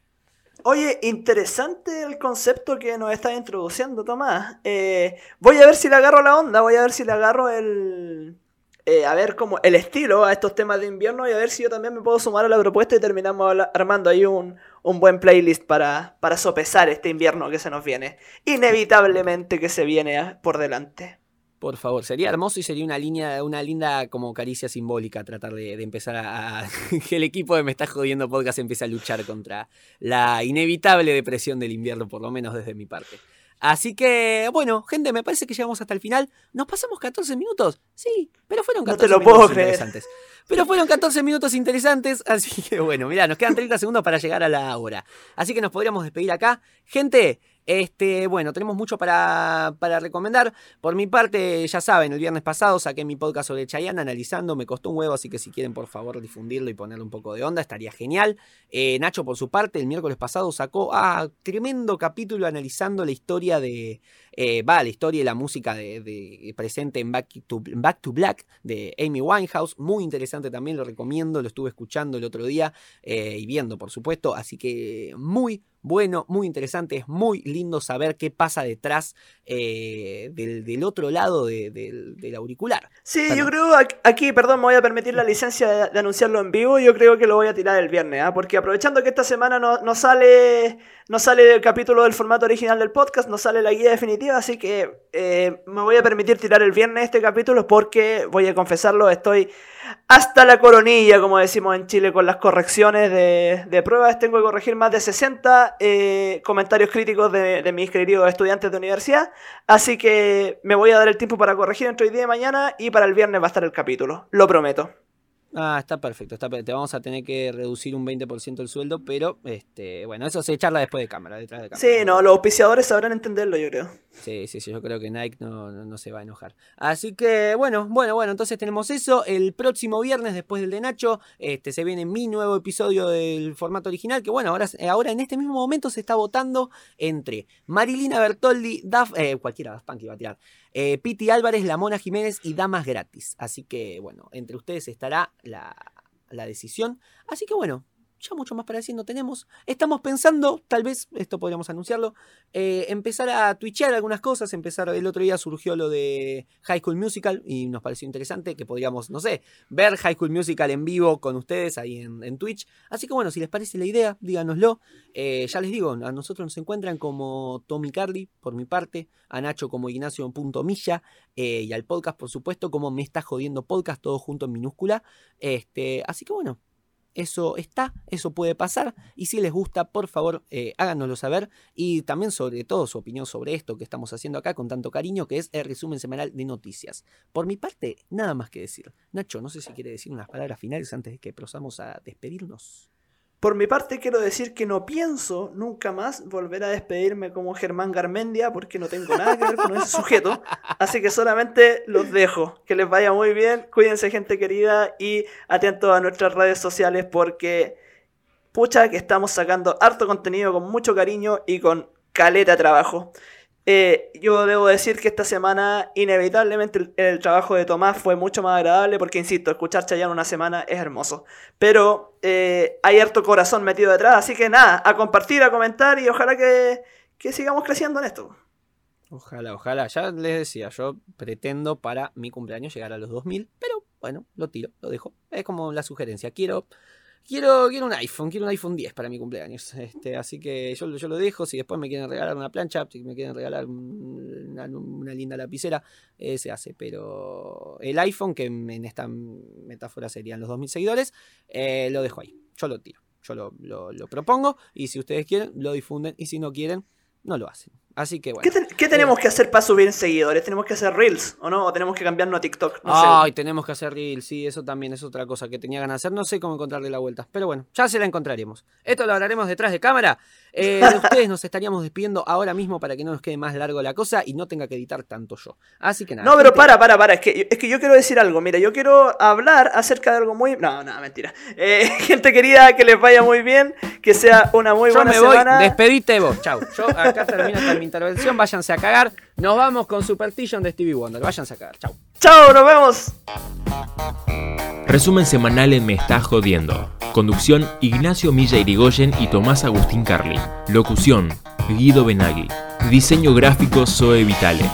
Oye, interesante el concepto que nos estás introduciendo, Tomás. Eh, voy a ver si le agarro la onda, voy a ver si le agarro el... eh, a ver como el estilo a estos temas de invierno y a ver si yo también me puedo sumar a la propuesta y terminamos armando ahí un, un buen playlist para, para sopesar este invierno que se nos viene. Inevitablemente que se viene ah, por delante. Por favor, sería hermoso y sería una línea, una linda como caricia simbólica tratar de, de empezar a, *laughs* que el equipo de Me Está Jodiendo Podcast empiece a luchar contra la inevitable depresión del invierno, por lo menos desde mi parte. Así que, bueno, gente, me parece que llegamos hasta el final. ¿Nos pasamos 14 minutos? Sí, pero fueron No 14 te lo minutos puedo creer. interesantes. Pero fueron 14 minutos interesantes, *laughs* así que bueno, mirá, nos quedan 30 segundos para llegar a la hora. Así que nos podríamos despedir acá. Gente, este, bueno, tenemos mucho para, para recomendar. Por mi parte, ya saben, el viernes pasado saqué mi podcast sobre Chayanne analizando, me costó un huevo, así que si quieren por favor difundirlo y ponerle un poco de onda, estaría genial. Eh, Nacho, por su parte, el miércoles pasado sacó ah, tremendo capítulo analizando la historia de. eh, va, la historia y la música de, presente en Back to, Back to Black de Amy Winehouse. Muy interesante también, lo recomiendo, lo estuve escuchando el otro día eh, y viendo, por supuesto. Así que muy bueno, muy interesante. Es muy lindo saber qué pasa detrás eh, del, del otro lado de- del, del auricular. Sí, yo creo aquí, perdón, me voy a permitir la licencia de, de anunciarlo en vivo. Yo creo que lo voy a tirar el viernes, ¿ah? porque aprovechando que esta semana no, no sale no sale el capítulo del formato original del podcast, no sale la guía definitiva, así que eh, me voy a permitir tirar el viernes este capítulo porque voy a confesarlo, estoy hasta la coronilla, como decimos en Chile, con las correcciones de, de pruebas. Tengo que corregir más de 60 eh, comentarios críticos de, de mis queridos estudiantes de universidad. Así que me voy a dar el tiempo para corregir entre hoy día y mañana y para el viernes va a estar el capítulo. Lo prometo. Ah, está perfecto, está perfecto. Te vamos a tener que reducir un 20% el sueldo, pero este, bueno, eso se charla después de cámara, detrás de cámara. Sí, no, los auspiciadores sabrán entenderlo, yo creo. Sí, sí, sí, yo creo que Nike no, no, no se va a enojar. Así que, bueno, bueno, bueno, entonces tenemos eso. El próximo viernes, después del de Nacho, este, se viene mi nuevo episodio del formato original, que bueno, ahora, ahora en este mismo momento se está votando entre Marilina Bertoldi, Daf, eh, cualquiera, Daft Punk iba a tirar, eh, Piti Álvarez, La Mona Jiménez y Damas Gratis. Así que, bueno, entre ustedes estará la, la decisión. Así que, bueno, ya mucho más para decir no tenemos. Estamos pensando, tal vez, esto podríamos anunciarlo, eh, empezar a twitchear algunas cosas. Empezar, el otro día surgió lo de High School Musical y nos pareció interesante que podríamos, no sé, ver High School Musical en vivo con ustedes ahí en, Twitch. Así que bueno, si les parece la idea, díganoslo. Eh, ya les digo, a nosotros nos encuentran como Tommy Carly, por mi parte, a Nacho como Ignacio.milla eh, y al podcast, por supuesto, como Me Está Jodiendo Podcast, todo junto en minúscula. Este, así que bueno, eso está, eso puede pasar. Y si les gusta, por favor, eh, háganoslo saber. Y también, sobre todo, su opinión sobre esto que estamos haciendo acá con tanto cariño, que es el resumen semanal de noticias. Por mi parte, nada más que decir. Nacho, no sé si quiere decir unas palabras finales antes de que procedamos a despedirnos. Por mi parte quiero decir que no pienso nunca más volver a despedirme como Germán Garmendia porque no tengo nada que ver con ese sujeto. Así que solamente los dejo. Que les vaya muy bien. Cuídense gente querida y atentos a nuestras redes sociales porque pucha que estamos sacando harto contenido con mucho cariño y con caleta trabajo. Eh, yo debo decir que esta semana inevitablemente el, trabajo de Tomás fue mucho más agradable porque, insisto, escuchar Chayanne una semana es hermoso. Pero eh, hay harto corazón metido detrás, así que nada, a compartir, a comentar y ojalá que, que sigamos creciendo en esto. Ojalá, ojalá. Ya les decía, yo pretendo para mi cumpleaños llegar a los 2000, pero bueno, lo tiro, lo dejo. Es como la sugerencia. Quiero, quiero, quiero un iPhone, quiero un iPhone 10 para mi cumpleaños. Este, así que yo, yo lo dejo. Si después me quieren regalar una plancha, si me quieren regalar un- una, linda lapicera, eh, se hace. Pero el iPhone, que en esta metáfora serían los 2000 seguidores, eh, lo dejo ahí. Yo lo tiro. Yo lo- lo propongo y si ustedes quieren, lo difunden y si no quieren, no lo hacen. Así que bueno. ¿Qué, ten- qué tenemos que hacer para subir seguidores? ¿Tenemos que hacer reels o no? ¿O tenemos que cambiarnos a TikTok? No sé. Ay, tenemos que hacer Reels, sí, eso también es otra cosa que tenía ganas de hacer. No sé cómo encontrarle la vuelta, pero bueno, ya se la encontraremos. Esto lo hablaremos detrás de cámara. Eh, *laughs* de ustedes nos estaríamos despidiendo ahora mismo para que no nos quede más largo la cosa y no tenga que editar tanto yo. Así que nada. No, pero gente, para, para, para. Es que, es que yo quiero decir algo. Mira, yo quiero hablar acerca de algo muy. No, no, mentira. Eh, *laughs* gente querida, que les vaya muy bien. Que sea una muy Yo buena me voy, semana. despedite vos, chau. Yo acá termino esta mi intervención, váyanse a cagar. Nos vamos con Superstition de Stevie Wonder, váyanse a cagar, chau. Chao, nos vemos. Resumen semanal en Me Estás Jodiendo. Conducción Ignacio Milla Irigoyen y Tomás Agustín Carli. Locución Guido Benaghi. Diseño gráfico Zoe Vitale.